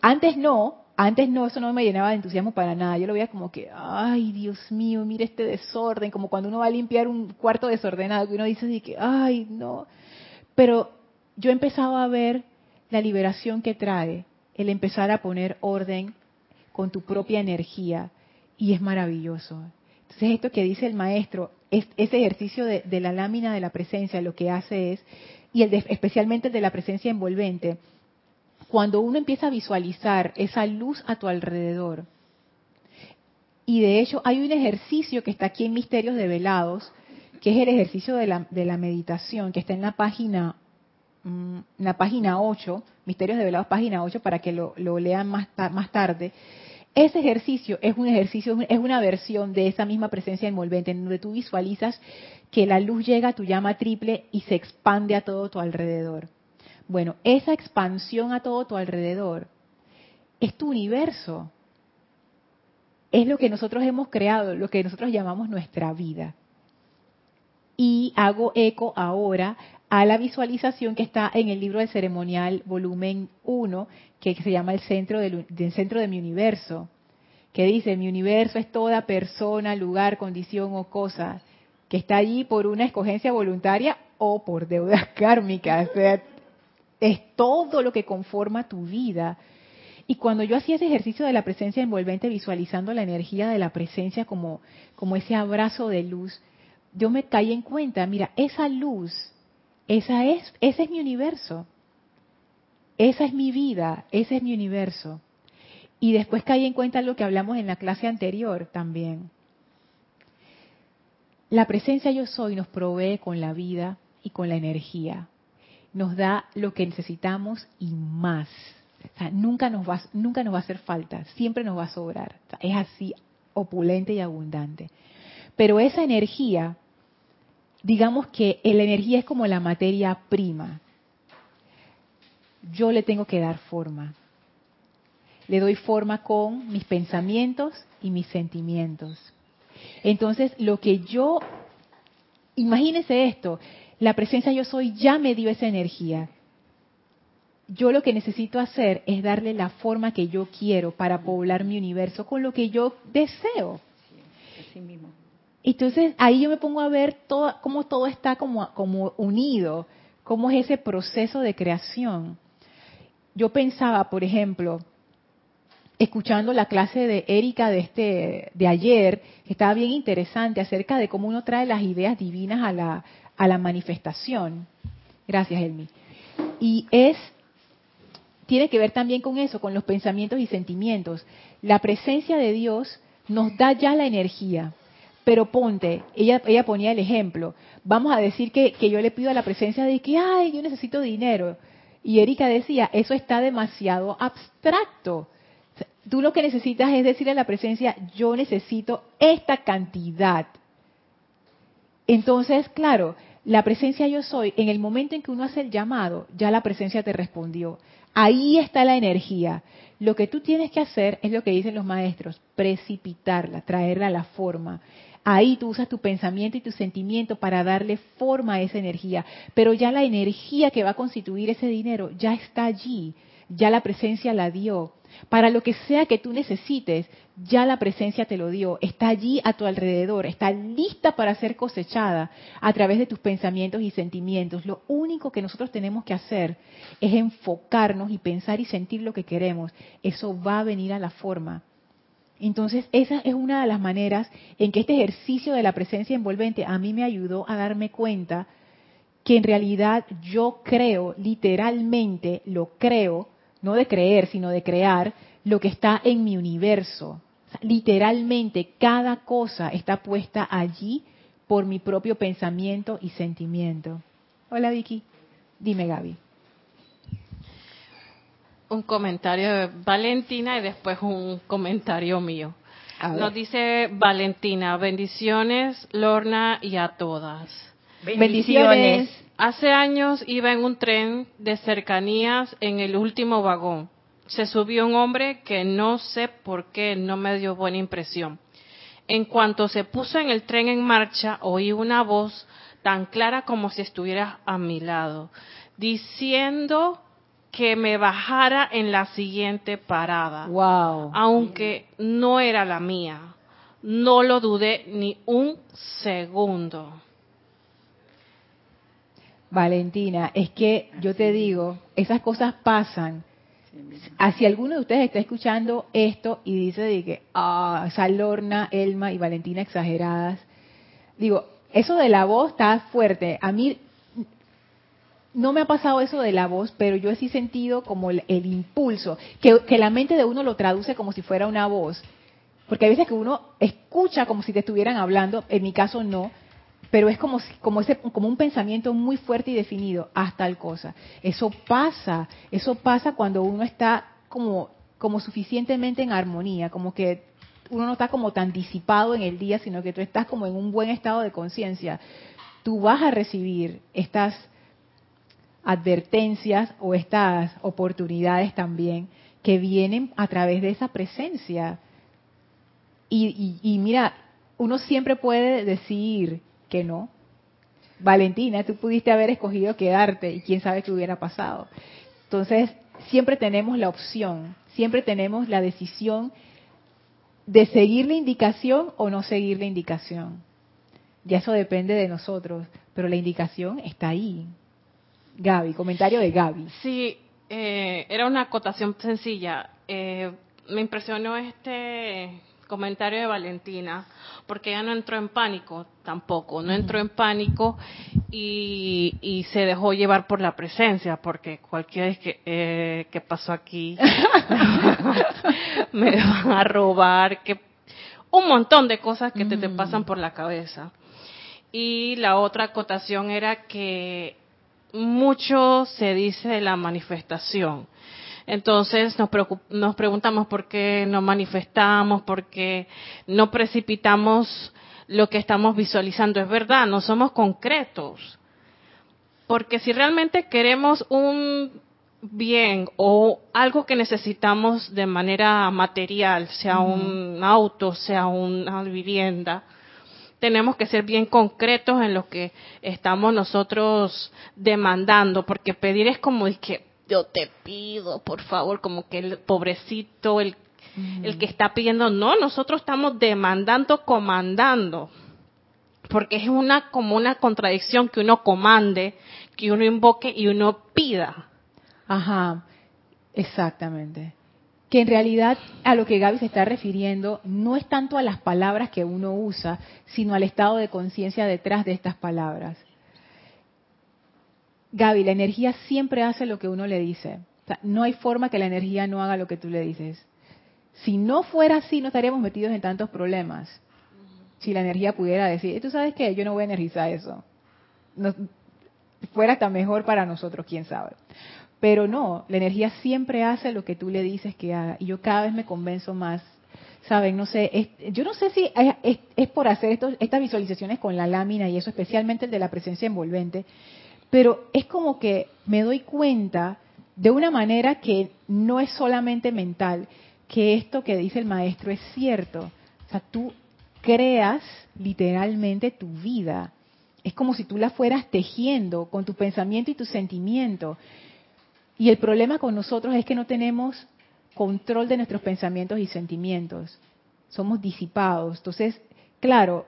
Antes no, antes no, eso no me llenaba de entusiasmo para nada. Yo lo veía como que, ay, Dios mío, mire este desorden, como cuando uno va a limpiar un cuarto desordenado, que uno dice así que, ay, no. Pero yo empezaba a ver la liberación que trae el empezar a poner orden con tu propia energía y es maravilloso. Entonces esto que dice el maestro, es, ese ejercicio de, la lámina de la presencia lo que hace es, y el especialmente el de la presencia envolvente, cuando uno empieza a visualizar esa luz a tu alrededor, y de hecho hay un ejercicio que está aquí en Misterios de Velados, que es el ejercicio de la, de la meditación, que está en la página, mm, la página 8, Misterios de Velados, página 8, para que lo, lo lean más, más tarde. Ese ejercicio es un ejercicio, es una versión de esa misma presencia envolvente, en donde tú visualizas que la luz llega a tu llama triple y se expande a todo tu alrededor. Bueno, esa expansión a todo tu alrededor es tu universo. Es lo que nosotros hemos creado, lo que nosotros llamamos nuestra vida. Y hago eco ahora a la visualización que está en el libro del ceremonial volumen 1, que se llama el centro, del, centro de mi universo, que dice, mi universo es toda persona, lugar, condición o cosa que está allí por una escogencia voluntaria o por deudas kármicas. O sea, es todo lo que conforma tu vida. Y cuando yo hacía ese ejercicio de la presencia envolvente, visualizando la energía de la presencia como, como ese abrazo de luz, yo me caí en cuenta, mira, esa luz, esa es, ese es mi universo. Esa es mi vida, ese es mi universo. Y después caí en cuenta lo que hablamos en la clase anterior también. La presencia yo soy nos provee con la vida y con la energía. Nos da lo que necesitamos y más. nunca, nos va, nunca nos va a hacer falta, siempre nos va a sobrar. es así, opulente y abundante. Pero esa energía, digamos que la energía es como la materia prima yo le tengo que dar forma. Le doy forma con mis pensamientos y mis sentimientos. Entonces, lo que yo, imagínese esto, la presencia yo soy ya me dio esa energía. Yo lo que necesito hacer es darle la forma que yo quiero para poblar mi universo con lo que yo deseo. Entonces ahí yo me pongo a ver todo, cómo todo está como, como unido, cómo es ese proceso de creación. Yo pensaba, por ejemplo, escuchando la clase de Erika de este de ayer, que estaba bien interesante acerca de cómo uno trae las ideas divinas a la, a la manifestación. Gracias, Elmi. Y es tiene que ver también con eso, con los pensamientos y sentimientos. La presencia de Dios nos da ya la energía, pero ponte, ella, ella ponía el ejemplo, vamos a decir que, que yo le pido a la presencia de que, ay, yo necesito dinero. Y Erika decía, eso está demasiado abstracto. Tú lo que necesitas es decirle a la presencia, yo necesito esta cantidad. Entonces, claro, la presencia yo soy, en el momento en que uno hace el llamado, ya la presencia te respondió. Ahí está la energía. Lo que tú tienes que hacer es lo que dicen los maestros, precipitarla, traerla a la forma. Ahí tú usas tu pensamiento y tu sentimiento para darle forma a esa energía. Pero ya la energía que va a constituir ese dinero ya está allí. Ya la presencia la dio. Para lo que sea que tú necesites, ya la presencia te lo dio. Está allí a tu alrededor. Está lista para ser cosechada a través de tus pensamientos y sentimientos. Lo único que nosotros tenemos que hacer es enfocarnos y pensar y sentir lo que queremos. Eso va a venir a la forma. Entonces, esa es una de las maneras en que este ejercicio de la presencia envolvente a mí me ayudó a darme cuenta que en realidad yo creo, literalmente lo creo, no de creer, sino de crear lo que está en mi universo. literalmente cada cosa está puesta allí por mi propio pensamiento y sentimiento. Hola Vicky, dime Gaby un comentario de Valentina y después un comentario mío. Nos dice Valentina, bendiciones Lorna y a todas. Bendiciones. Hace años iba en un tren de cercanías en el último vagón. Se subió un hombre que no sé por qué no me dio buena impresión. En cuanto se puso en el tren en marcha, oí una voz tan clara como si estuviera a mi lado, diciendo que me bajara en la siguiente parada. Wow. Aunque no era la mía. No lo dudé ni un segundo. Valentina, es que yo te digo, esas cosas pasan. Si alguno de ustedes está escuchando esto y dice de que, ah, Salorna, Elma y Valentina exageradas, digo, eso de la voz está fuerte. A mí no me ha pasado eso de la voz, pero yo sí he sentido como el, impulso, que, la mente de uno lo traduce como si fuera una voz. Porque hay veces que uno escucha como si te estuvieran hablando, en mi caso no, pero es como, como, ese, como un pensamiento muy fuerte y definido, haz tal cosa. Eso pasa, eso pasa cuando uno está como, como suficientemente en armonía, como que uno no está como tan disipado en el día, sino que tú estás como en un buen estado de conciencia. Tú vas a recibir estas advertencias o estas oportunidades también que vienen a través de esa presencia. Y, mira, uno siempre puede decir que no. Valentina, tú pudiste haber escogido quedarte y quién sabe qué hubiera pasado. Entonces, siempre tenemos la opción, siempre tenemos la decisión de seguir la indicación o no seguir la indicación. Ya eso depende de nosotros, pero la indicación está ahí. Gaby, comentario de Gaby. Sí, eh, era una acotación sencilla. Eh, me impresionó este comentario de Valentina, porque ella no entró en pánico tampoco, no entró en pánico y, se dejó llevar por la presencia, porque cualquiera que, eh, que pasó aquí me van a robar, que un montón de cosas que te, te pasan por la cabeza. Y la otra acotación era que mucho se dice de la manifestación. Entonces nos, nos preguntamos por qué no manifestamos, por qué no precipitamos lo que estamos visualizando. Es verdad, no somos concretos. Porque si realmente queremos un bien o algo que necesitamos de manera material, sea un auto, sea una vivienda, tenemos que ser bien concretos en lo que estamos nosotros demandando, porque pedir es como el que yo te pido, por favor, como que el pobrecito, el, el que está pidiendo, no, nosotros estamos demandando, comandando, porque es una como una contradicción que uno comande, que uno invoque y uno pida. Ajá, exactamente. Que en realidad a lo que Gaby se está refiriendo no es tanto a las palabras que uno usa, sino al estado de conciencia detrás de estas palabras. Gaby, la energía siempre hace lo que uno le dice. no hay forma que la energía no haga lo que tú le dices. Si no fuera así, no estaríamos metidos en tantos problemas. Si la energía pudiera decir, tú sabes que yo no voy a energizar eso. fuera hasta mejor para nosotros, quién sabe. Pero no, la energía siempre hace lo que tú le dices que haga. Y yo cada vez me convenzo más. Saben, no sé, yo no sé si es, por hacer estas visualizaciones con la lámina y eso, especialmente el de la presencia envolvente, pero es como que me doy cuenta de una manera que no es solamente mental, que esto que dice el maestro es cierto. O sea, tú creas literalmente tu vida. Es como si tú la fueras tejiendo con tu pensamiento y tu sentimiento. Y el problema con nosotros es que no tenemos control de nuestros pensamientos y sentimientos. Somos disipados. Entonces, claro,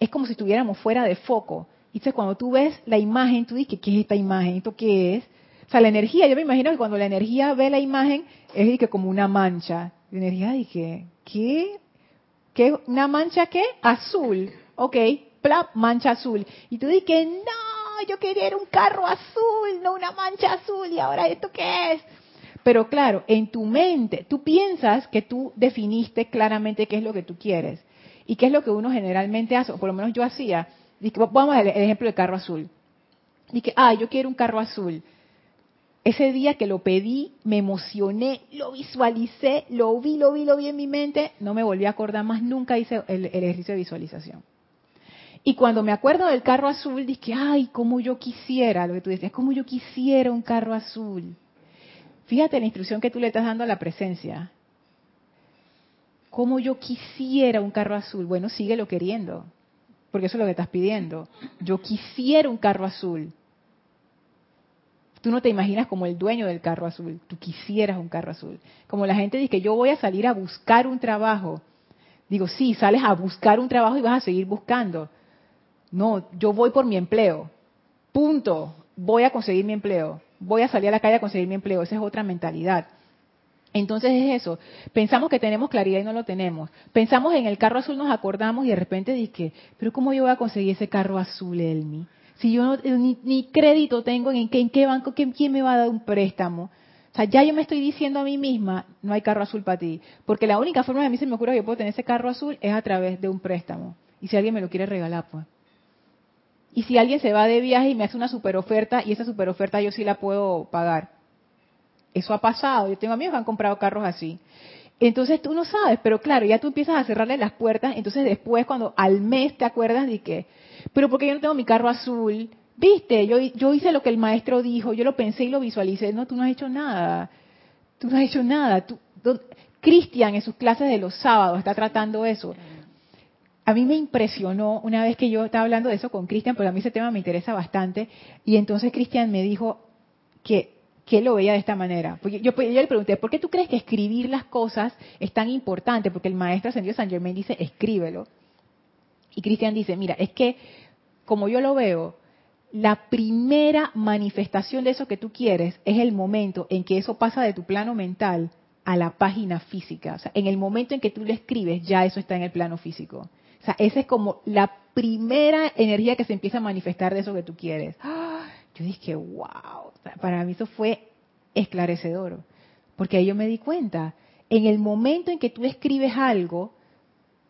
es como si estuviéramos fuera de foco. Entonces cuando tú ves la imagen, tú dices, ¿qué es esta imagen? ¿Esto qué es? O sea, la energía, yo me imagino que cuando la energía ve la imagen, es que como una mancha. La energía dije, ¿qué? ¿Qué? ¿Una mancha qué? Azul. Ok, plap, mancha azul. Y tú dices, no, yo quería un carro azul, no una mancha azul, y ahora esto qué es. Pero claro, en tu mente, tú piensas que tú definiste claramente qué es lo que tú quieres. Y qué es lo que uno generalmente hace, o por lo menos yo hacía. Vamos al ejemplo del carro azul. Dije, ah, yo quiero un carro azul. Ese día que lo pedí, me emocioné, lo visualicé, lo vi, lo vi, lo vi en mi mente, no me volví a acordar más, nunca hice el ejercicio de visualización. Y cuando me acuerdo del carro azul, dije, ay, cómo yo quisiera, lo que tú decías, cómo yo quisiera un carro azul. Fíjate la instrucción que tú le estás dando a la presencia. Cómo yo quisiera un carro azul. Bueno, síguelo queriendo, porque eso es lo que estás pidiendo. Yo quisiera un carro azul. Tú no te imaginas como el dueño del carro azul, tú quisieras un carro azul. Como la gente dice que yo voy a salir a buscar un trabajo. Digo, sí, sales a buscar un trabajo y vas a seguir buscando no, yo voy por mi empleo. Punto. Voy a conseguir mi empleo. Voy a salir a la calle a conseguir mi empleo. Esa es otra mentalidad. Entonces es eso. Pensamos que tenemos claridad y no lo tenemos. Pensamos en el carro azul, nos acordamos y de repente dije, pero ¿cómo yo voy a conseguir ese carro azul, Elmi? Si yo no, ni, crédito tengo, ¿en qué, ¿en qué banco? ¿quién, ¿Quién me va a dar un préstamo? O sea, ya yo me estoy diciendo a mí misma, no hay carro azul para ti. Porque la única forma de mí se me ocurre que yo puedo tener ese carro azul es a través de un préstamo. Y si alguien me lo quiere regalar, pues. Y si alguien se va de viaje y me hace una super oferta y esa super oferta yo sí la puedo pagar. Eso ha pasado. Yo tengo amigos que han comprado carros así. Entonces tú no sabes, pero claro, ya tú empiezas a cerrarle las puertas. Entonces después, cuando al mes te acuerdas de que, pero porque yo no tengo mi carro azul, viste, yo, yo hice lo que el maestro dijo, yo lo pensé y lo visualicé. No, tú no has hecho nada. Tú no has hecho nada. Cristian en sus clases de los sábados está tratando eso a mí me impresionó una vez que yo estaba hablando de eso con Cristian, porque a mí ese tema me interesa bastante, y entonces Cristian me dijo que, que lo veía de esta manera. Porque yo, yo, le pregunté, ¿por qué tú crees que escribir las cosas es tan importante? Porque el maestro ascendido San Germain dice, escríbelo. Y Cristian dice, mira, es que como yo lo veo, la primera manifestación de eso que tú quieres es el momento en que eso pasa de tu plano mental a la página física. O sea, en el momento en que tú lo escribes, ya eso está en el plano físico. O sea, esa es como la primera energía que se empieza a manifestar de eso que tú quieres. Yo dije, wow, para mí eso fue esclarecedor, porque ahí yo me di cuenta, en el momento en que tú escribes algo,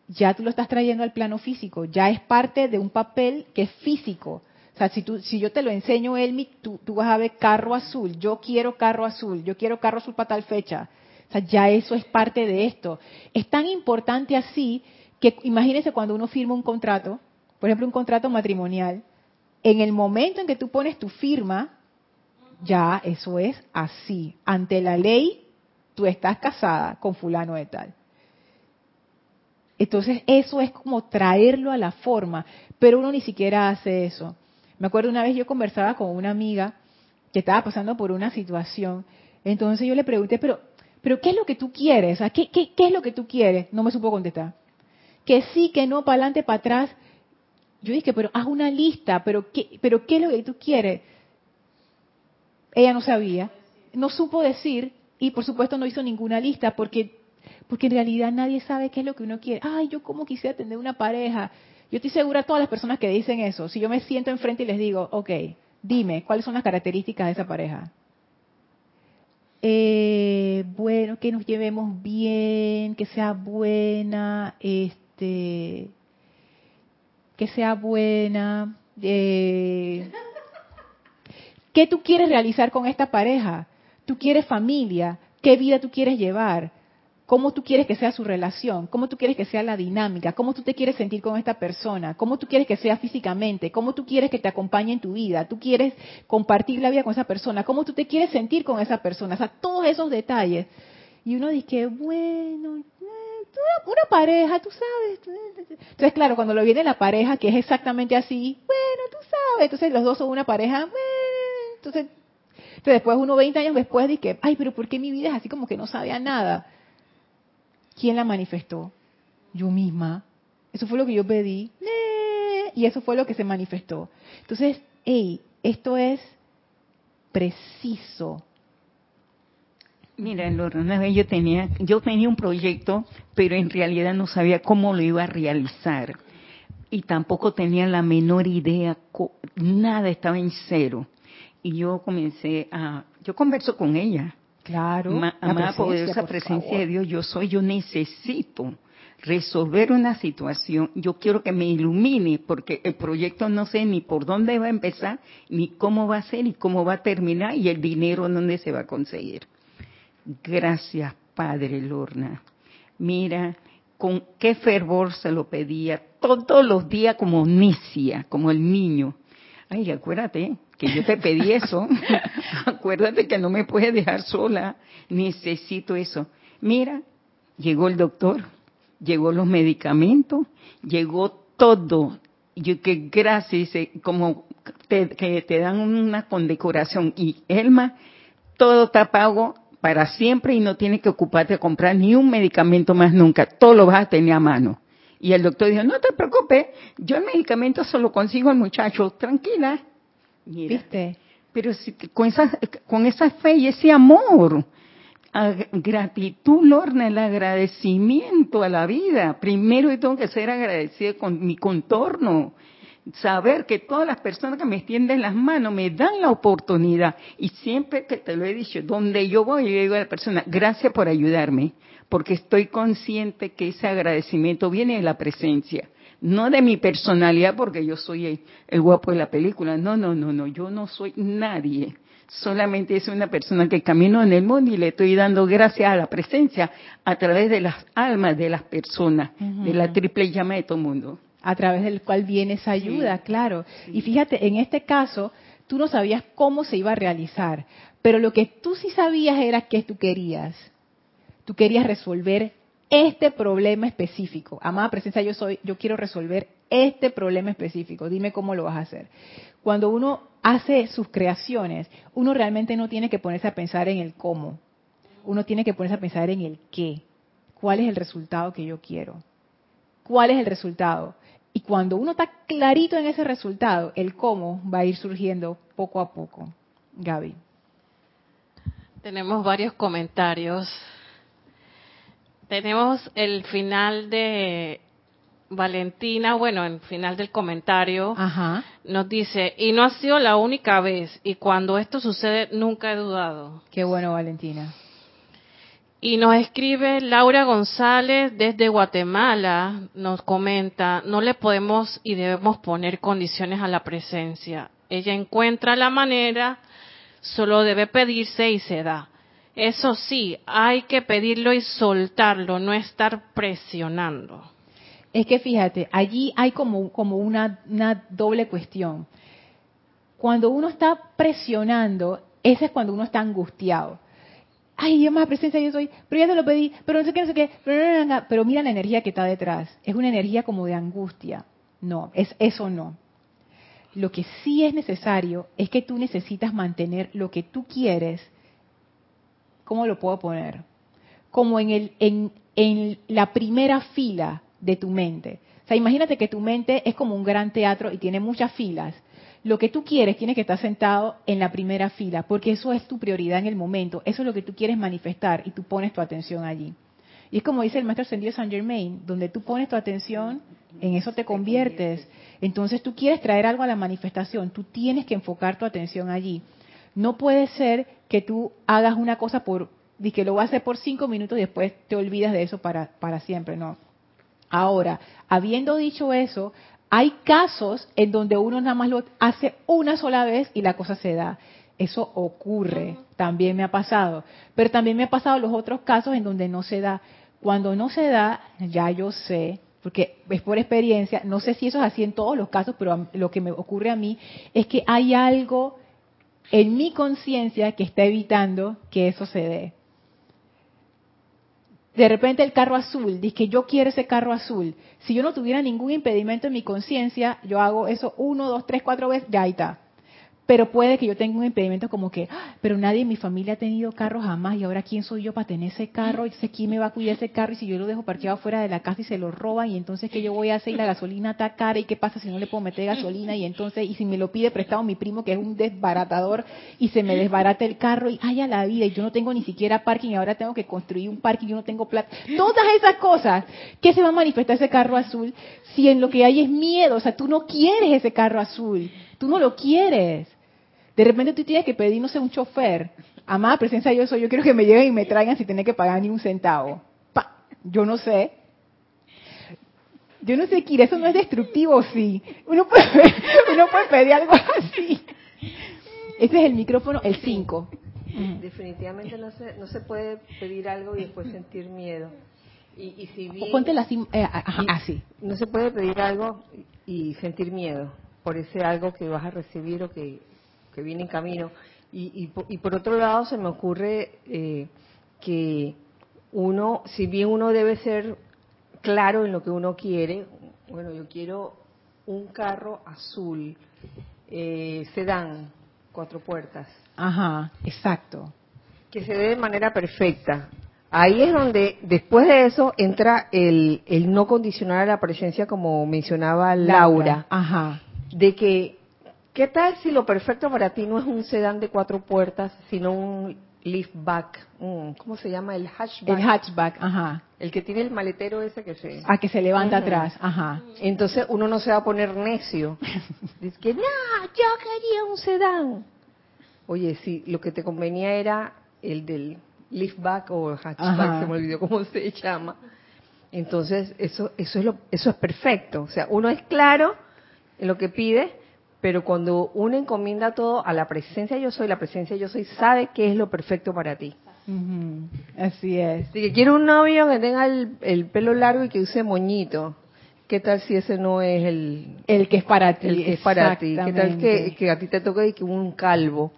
ya tú lo estás trayendo al plano físico, ya es parte de un papel que es físico. O sea, si, tú, si yo te lo enseño, Elmi, tú, tú vas a ver carro azul, yo quiero carro azul, yo quiero carro azul para tal fecha. O sea, ya eso es parte de esto. Es tan importante así que imagínense cuando uno firma un contrato, por ejemplo un contrato matrimonial, en el momento en que tú pones tu firma, ya eso es así. Ante la ley, tú estás casada con fulano de tal. Entonces eso es como traerlo a la forma, pero uno ni siquiera hace eso. Me acuerdo una vez yo conversaba con una amiga que estaba pasando por una situación, entonces yo le pregunté, pero, pero ¿qué es lo que tú quieres? ¿qué, qué, qué es lo que tú quieres? No me supo contestar. Que sí, que no, para adelante, para atrás. Yo dije, pero haz una lista, pero ¿qué, pero ¿qué es lo que tú quieres? Ella no sabía, no supo decir y por supuesto no hizo ninguna lista porque porque en realidad nadie sabe qué es lo que uno quiere. Ay, yo como quisiera tener una pareja. Yo estoy segura todas las personas que dicen eso. Si yo me siento enfrente y les digo, ok, dime, ¿cuáles son las características de esa pareja? Eh, bueno, que nos llevemos bien, que sea buena, este, que sea buena. Eh, ¿Qué tú quieres realizar con esta pareja? ¿Tú quieres familia? ¿Qué vida tú quieres llevar? cómo tú quieres que sea su relación, cómo tú quieres que sea la dinámica, cómo tú te quieres sentir con esta persona, cómo tú quieres que sea físicamente, cómo tú quieres que te acompañe en tu vida, tú quieres compartir la vida con esa persona, cómo tú te quieres sentir con esa persona, o sea, todos esos detalles. Y uno dice, bueno, eh, una pareja, tú sabes. Entonces, claro, cuando lo viene la pareja, que es exactamente así, bueno, tú sabes, entonces los dos son una pareja, bueno, entonces, después uno 20 años después dice, ay, pero ¿por qué mi vida es así como que no sabe a nada? ¿Quién la manifestó? Yo misma. Eso fue lo que yo pedí. Y eso fue lo que se manifestó. Entonces, hey, esto es preciso. Mira, una vez yo tenía, yo tenía un proyecto, pero en realidad no sabía cómo lo iba a realizar. Y tampoco tenía la menor idea, nada estaba en cero. Y yo comencé a, yo converso con ella, Claro. amada poderosa presencia de Dios, yo soy, yo necesito resolver una situación, yo quiero que me ilumine, porque el proyecto no sé ni por dónde va a empezar, ni cómo va a ser, ni cómo va a terminar, y el dinero dónde se va a conseguir. Gracias, Padre Lorna. Mira, con qué fervor se lo pedía, todos los días como necia, como el niño. Ay, acuérdate, que yo te pedí eso. Acuérdate que no me puedes dejar sola. Necesito eso. Mira, llegó el doctor, llegó los medicamentos, llegó todo. Yo que gracias, como te, que te dan una condecoración. Y Elma, todo está pago para siempre y no tienes que ocuparte de comprar ni un medicamento más nunca. Todo lo vas a tener a mano. Y el doctor dijo, no te preocupes, yo el medicamento solo consigo al muchacho, tranquila, ¿Viste? Pero si, con, esa, con esa fe y ese amor, gratitud, Lorna, el agradecimiento a la vida. Primero yo tengo que ser agradecida con mi contorno. Saber que todas las personas que me extienden las manos me dan la oportunidad. Y siempre que te lo he dicho, donde yo voy, yo digo a la persona, gracias por ayudarme, porque estoy consciente que ese agradecimiento viene de la presencia no de mi personalidad porque yo soy el, guapo de la película, no, no, no, no, yo no soy nadie, solamente es una persona que camino en el mundo y le estoy dando gracias a la presencia a través de las almas de las personas, de la triple llama de todo mundo. A través del cual viene esa ayuda, claro. Y fíjate, en este caso, tú no sabías cómo se iba a realizar, pero lo que tú sí sabías era que tú querías. Tú querías resolver este problema específico. Amada presencia, yo soy, yo quiero resolver este problema específico. Dime cómo lo vas a hacer. Cuando uno hace sus creaciones, uno realmente no tiene que ponerse a pensar en el cómo. Uno tiene que ponerse a pensar en el qué. ¿Cuál es el resultado que yo quiero? ¿Cuál es el resultado? Y cuando uno está clarito en ese resultado, el cómo va a ir surgiendo poco a poco. Gaby. Tenemos varios comentarios tenemos el final de Valentina, bueno, el final del comentario, nos dice, y no ha sido la única vez, y cuando esto sucede nunca he dudado. Qué bueno, Valentina. Y nos escribe Laura González desde Guatemala, nos comenta, no le podemos y debemos poner condiciones a la presencia. Ella encuentra la manera, solo debe pedirse y se da. Eso sí, hay que pedirlo y soltarlo, no estar presionando. Es que fíjate, allí hay como, como una, una doble cuestión. Cuando uno está presionando, ese es cuando uno está angustiado. ay, yo más presencia yo soy, pero ya te lo pedí, pero no sé qué, no sé qué, pero, mira la energía que está detrás. Es una energía como de angustia. No, es eso no. Lo que sí es necesario es que tú necesitas mantener lo que tú quieres. ¿Cómo lo puedo poner? Como en, el, en, en la primera fila de tu mente. O sea, imagínate que tu mente es como un gran teatro y tiene muchas filas. Lo que tú quieres tiene que estar sentado en la primera fila, porque eso es tu prioridad en el momento, eso es lo que tú quieres manifestar y tú pones tu atención allí. Y es como dice el maestro ascendido Saint Germain, donde tú pones tu atención, en eso te conviertes. Entonces tú quieres traer algo a la manifestación, tú tienes que enfocar tu atención allí. No puede ser que tú hagas una cosa por, y que lo vas a hacer por cinco minutos y después te olvidas de eso para, para siempre, no. Ahora, habiendo dicho eso, hay casos en donde uno nada más lo hace una sola vez y la cosa se da. Eso ocurre, también me ha pasado. Pero también me ha pasado los otros casos en donde no se da. Cuando no se da, ya yo sé, porque es por experiencia, no sé si eso es así en todos los casos, pero lo que me ocurre a mí es que hay algo en mi conciencia que está evitando que eso se dé de repente el carro azul, dice que yo quiero ese carro azul. Si yo no tuviera ningún impedimento en mi conciencia, yo hago eso uno, dos, tres, cuatro veces, ya está pero puede que yo tenga un impedimento como que, ah, pero nadie en mi familia ha tenido carro jamás y ahora quién soy yo para tener ese carro y sé quién me va a cuidar ese carro y si yo lo dejo parqueado fuera de la casa y se lo roban y entonces qué yo voy a hacer y la gasolina está cara y qué pasa si no le puedo meter gasolina y entonces y si me lo pide prestado mi primo que es un desbaratador y se me desbarata el carro y ay a la vida y yo no tengo ni siquiera parking y ahora tengo que construir un parking y yo no tengo plata. Todas esas cosas, ¿qué se va a manifestar ese carro azul si en lo que hay es miedo? O sea, tú no quieres ese carro azul, tú no lo quieres. De repente tú tienes que pedir, no sé, un chofer. Amada presencia yo soy, yo quiero que me lleguen y me traigan sin tener que pagar ni un centavo. Pa, yo no sé. Yo no sé, Kira, eso no es destructivo, sí. Uno puede, uno puede pedir algo así. Este es el micrófono, el 5. Definitivamente no se, no se puede pedir algo y después sentir miedo. Y, y si bien, Ponte la, eh, así. No se puede pedir algo y sentir miedo por ese algo que vas a recibir o que que viene en camino. Y, y, por otro lado se me ocurre eh, que uno, si bien uno debe ser claro en lo que uno quiere, bueno, yo quiero un carro azul, eh, sedán, cuatro puertas. Ajá, exacto. Que se dé de manera perfecta. Ahí es donde, después de eso, entra el, el no condicionar a la presencia, como mencionaba Laura. Ajá. De que ¿Qué tal si lo perfecto para ti no es un sedán de cuatro puertas, sino un liftback? ¿Cómo se llama? El hatchback. El hatchback, ajá. El que tiene el maletero ese que se... Ah, que se levanta atrás, ajá. Entonces uno no se va a poner necio. Dice que, no, yo quería un sedán. Oye, sí, lo que te convenía era el del liftback o hatchback, se me olvidó cómo se llama. Entonces, eso, eso, es lo, eso es perfecto. O sea, uno es claro en lo que pide pero cuando uno encomienda todo a la presencia yo soy, la presencia yo soy sabe qué es lo perfecto para ti. Así es. Si que quiero un novio que tenga el, pelo largo y que use moñito. ¿Qué tal si ese no es el, el que es para ti? El que es para ti. ¿Qué tal que, que a ti te toque un calvo?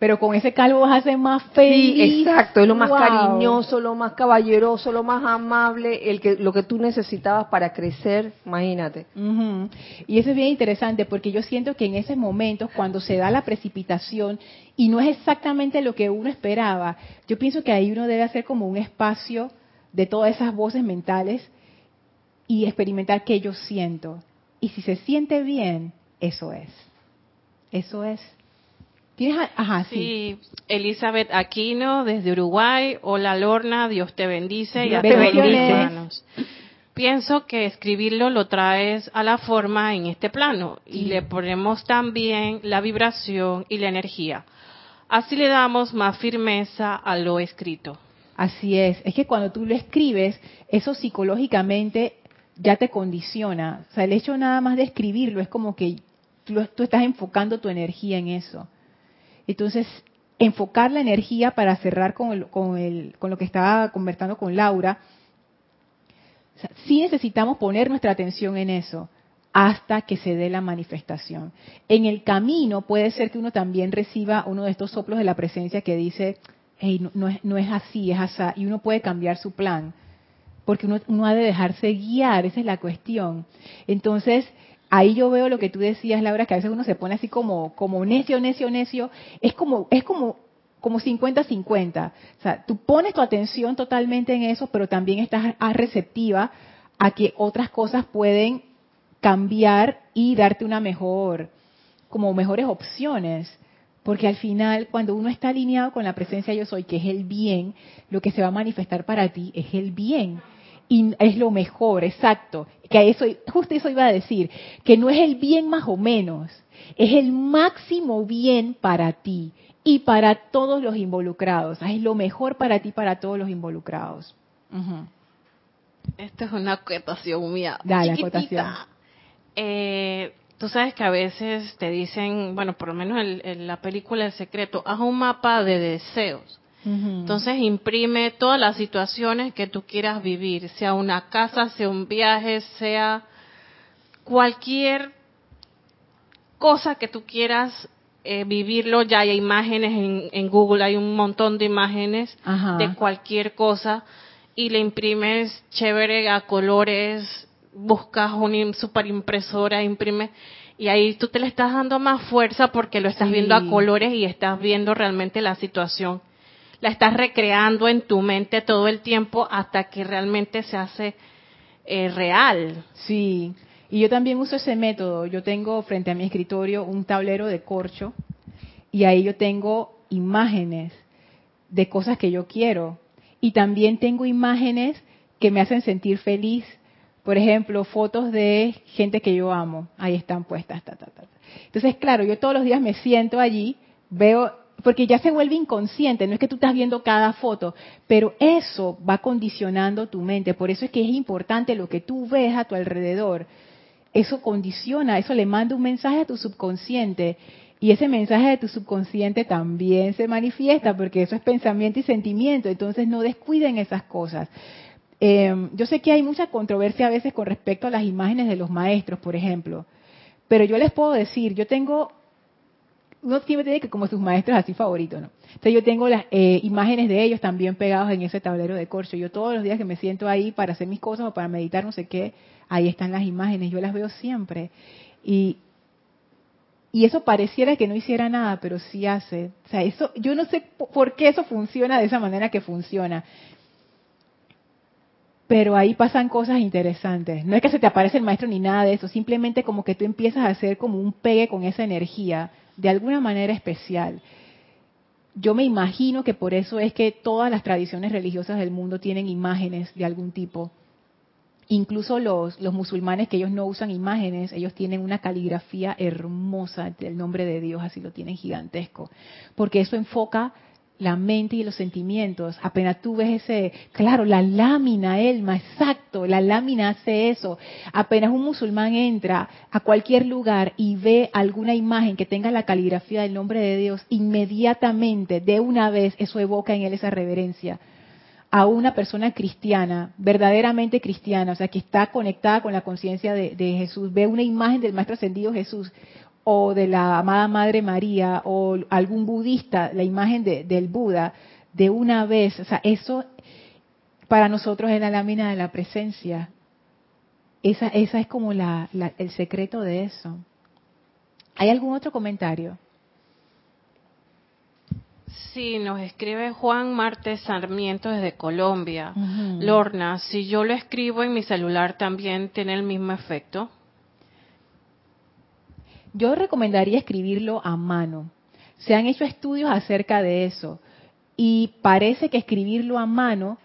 Pero con ese calvo vas a ser más feliz. Sí, exacto, es lo más cariñoso, lo más caballeroso, lo más amable, el que lo que tú necesitabas para crecer, imagínate. Y eso es bien interesante porque yo siento que en ese momento, cuando se da la precipitación y no es exactamente lo que uno esperaba, yo pienso que ahí uno debe hacer como un espacio de todas esas voces mentales y experimentar qué yo siento. Y si se siente bien, eso es. Eso es. Ajá, sí. Elizabeth Aquino desde Uruguay. Hola Lorna, Dios te bendice y a todos los hermanos. Pienso que escribirlo lo traes a la forma en este plano y le ponemos también la vibración y la energía. Así le damos más firmeza a lo escrito. Así es. Es que cuando tú lo escribes, eso psicológicamente ya te condiciona. O sea, el hecho nada más de escribirlo es como que tú, tú estás enfocando tu energía en eso. Entonces, enfocar la energía para cerrar con, lo que estaba conversando con Laura, sí necesitamos poner nuestra atención en eso hasta que se dé la manifestación. En el camino puede ser que uno también reciba uno de estos soplos de la presencia que dice, no, es, no es así, es así, y uno puede cambiar su plan, porque uno, uno ha de dejarse guiar, esa es la cuestión. Entonces, ahí yo veo lo que tú decías, Laura, que a veces uno se pone así como, como necio, necio, necio, es como, es como, como 50-50. O sea, tú pones tu atención totalmente en eso, pero también estás receptiva a que otras cosas pueden cambiar y darte una mejor, como mejores opciones. Porque al final, cuando uno está alineado con la presencia yo soy, que es el bien, lo que se va a manifestar para ti es el bien. Y es lo mejor, exacto. Que eso, justo eso iba a decir, que no es el bien más o menos, es el máximo bien para ti y para todos los involucrados. Es lo mejor para ti, para todos los involucrados. Esto es una acotación mía. Dale, acotación. Eh, tú sabes que a veces te dicen, bueno, por lo menos en, la película El Secreto, haz un mapa de deseos. Entonces imprime todas las situaciones que tú quieras vivir, sea una casa, sea un viaje, sea cualquier cosa que tú quieras eh, vivirlo. Ya hay imágenes en, en, Google, hay un montón de imágenes de cualquier cosa y le imprimes chévere a colores buscas una super impresora, imprime y ahí tú te le estás dando más fuerza porque lo estás viendo a colores y estás viendo realmente la situación. La estás recreando en tu mente todo el tiempo hasta que realmente se hace eh, real. Sí, y yo también uso ese método. Yo tengo frente a mi escritorio un tablero de corcho y ahí yo tengo imágenes de cosas que yo quiero. Y también tengo imágenes que me hacen sentir feliz por ejemplo, fotos de gente que yo amo, ahí están puestas. Entonces, claro, yo todos los días me siento allí, veo, porque ya se vuelve inconsciente, no es que tú estás viendo cada foto, pero eso va condicionando tu mente. Por eso es que es importante lo que tú ves a tu alrededor. Eso condiciona, eso le manda un mensaje a tu subconsciente. Y ese mensaje de tu subconsciente también se manifiesta, porque eso es pensamiento y sentimiento. Entonces no descuiden esas cosas. Eh, yo sé que hay mucha controversia a veces con respecto a las imágenes de los maestros, por ejemplo, pero yo les puedo decir, yo tengo, uno siempre tiene que como sus maestros así favoritos, ¿no? Entonces yo tengo las eh, imágenes de ellos también pegados en ese tablero de corcho. Yo todos los días que me siento ahí para hacer mis cosas o para meditar, no sé qué, ahí están las imágenes, yo las veo siempre. Y, y eso pareciera que no hiciera nada, pero sí hace. O sea, eso, yo no sé por qué eso funciona de esa manera que funciona pero ahí pasan cosas interesantes. No es que se te aparece el maestro ni nada de eso, simplemente como que tú empiezas a hacer como un pegue con esa energía de alguna manera especial. Yo me imagino que por eso es que todas las tradiciones religiosas del mundo tienen imágenes de algún tipo. Incluso los, musulmanes que ellos no usan imágenes, ellos tienen una caligrafía hermosa del nombre de Dios, así lo tienen gigantesco, porque eso enfoca la mente y los sentimientos. Apenas tú ves ese, claro, la lámina, Elma, exacto, la lámina hace eso. Apenas un musulmán entra a cualquier lugar y ve alguna imagen que tenga la caligrafía del nombre de Dios, inmediatamente, de una vez, eso evoca en él esa reverencia. A una persona cristiana, verdaderamente cristiana, o sea, que está conectada con la conciencia de, de Jesús, ve una imagen del Maestro Ascendido Jesús, o de la amada Madre María o algún budista, la imagen de, del Buda, de una vez, o sea, eso para nosotros es la lámina de la presencia. Esa, esa es como la, el secreto de eso. ¿Hay algún otro comentario? Sí, nos escribe Juan Martes Sarmiento desde Colombia. Lorna, si yo lo escribo en mi celular también tiene el mismo efecto. Yo recomendaría escribirlo a mano. Se han hecho estudios acerca de eso y parece que escribirlo a mano,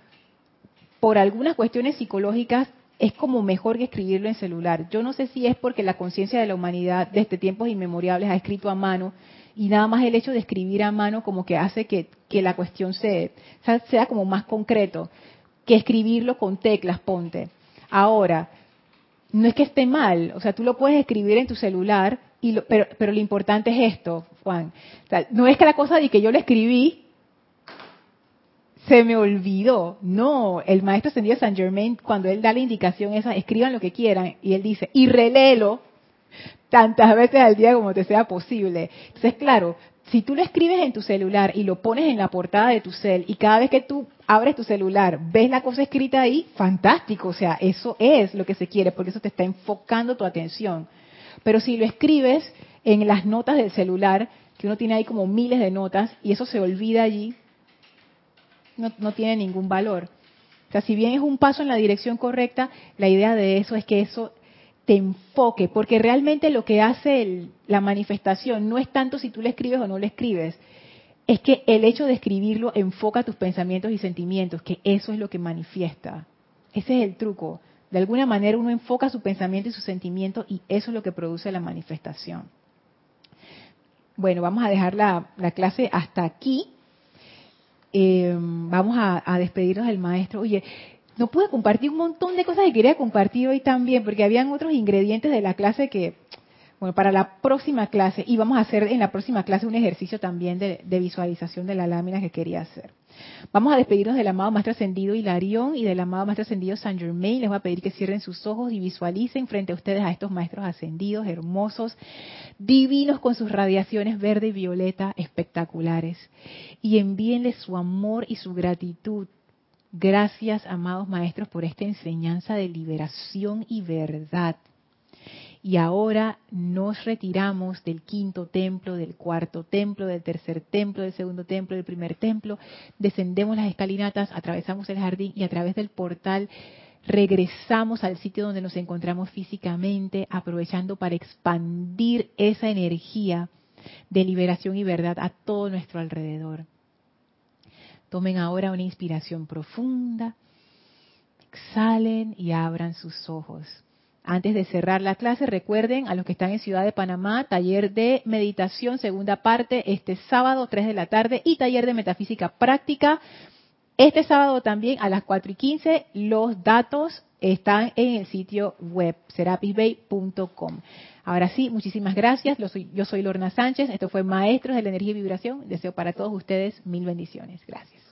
por algunas cuestiones psicológicas, es como mejor que escribirlo en celular. Yo no sé si es porque la conciencia de la humanidad desde tiempos inmemoriales ha escrito a mano y nada más el hecho de escribir a mano como que hace que, la cuestión se, sea como más concreto que escribirlo con teclas, ponte. Ahora, no es que esté mal, o sea, tú lo puedes escribir en tu celular pero, pero lo importante es esto, Juan. no es que la cosa de que yo lo escribí se me olvidó. No, el maestro ascendido San Germain, cuando él da la indicación esa, escriban lo que quieran, y él dice, y reléelo tantas veces al día como te sea posible. Entonces, claro, si tú lo escribes en tu celular y lo pones en la portada de tu cel y cada vez que tú abres tu celular ves la cosa escrita ahí, fantástico, o sea, eso es lo que se quiere porque eso te está enfocando tu atención. Pero si lo escribes en las notas del celular, que uno tiene ahí como miles de notas y eso se olvida allí, no, tiene ningún valor. O sea, si bien es un paso en la dirección correcta, la idea de eso es que eso te enfoque, porque realmente lo que hace la manifestación no es tanto si tú le escribes o no le escribes, es que el hecho de escribirlo enfoca tus pensamientos y sentimientos, que eso es lo que manifiesta. Ese es el truco. De alguna manera uno enfoca su pensamiento y su sentimiento y eso es lo que produce la manifestación. Bueno, vamos a dejar la, clase hasta aquí. Eh, vamos a, a despedirnos del maestro. Oye, no pude compartir un montón de cosas que quería compartir hoy también, porque habían otros ingredientes de la clase que, bueno, para la próxima clase, y vamos a hacer en la próxima clase un ejercicio también de, visualización de la lámina que quería hacer. Vamos a despedirnos del amado Maestro Ascendido Hilarión y del amado Maestro Ascendido San Germain. Les voy a pedir que cierren sus ojos y visualicen frente a ustedes a estos Maestros Ascendidos, hermosos, divinos con sus radiaciones verde y violeta espectaculares. Y envíenles su amor y su gratitud Gracias, amados maestros, por esta enseñanza de liberación y verdad. Y ahora nos retiramos del quinto templo, del cuarto templo, del tercer templo, del segundo templo, del primer templo. Descendemos las escalinatas, atravesamos el jardín y a través del portal regresamos al sitio donde nos encontramos físicamente, aprovechando para expandir esa energía de liberación y verdad a todo nuestro alrededor. Tomen ahora una inspiración profunda, exhalen y abran sus ojos. Antes de cerrar la clase, recuerden a los que están en Ciudad de Panamá, taller de meditación, segunda parte, este sábado, 3 de la tarde, y taller de metafísica práctica. Este sábado también a las 4 y 15, los datos están en el sitio web, serapisbay.com. Ahora sí, muchísimas gracias. Yo soy Lorna Sánchez. Esto fue Maestros de la Energía y Vibración. Deseo para todos ustedes mil bendiciones. Gracias.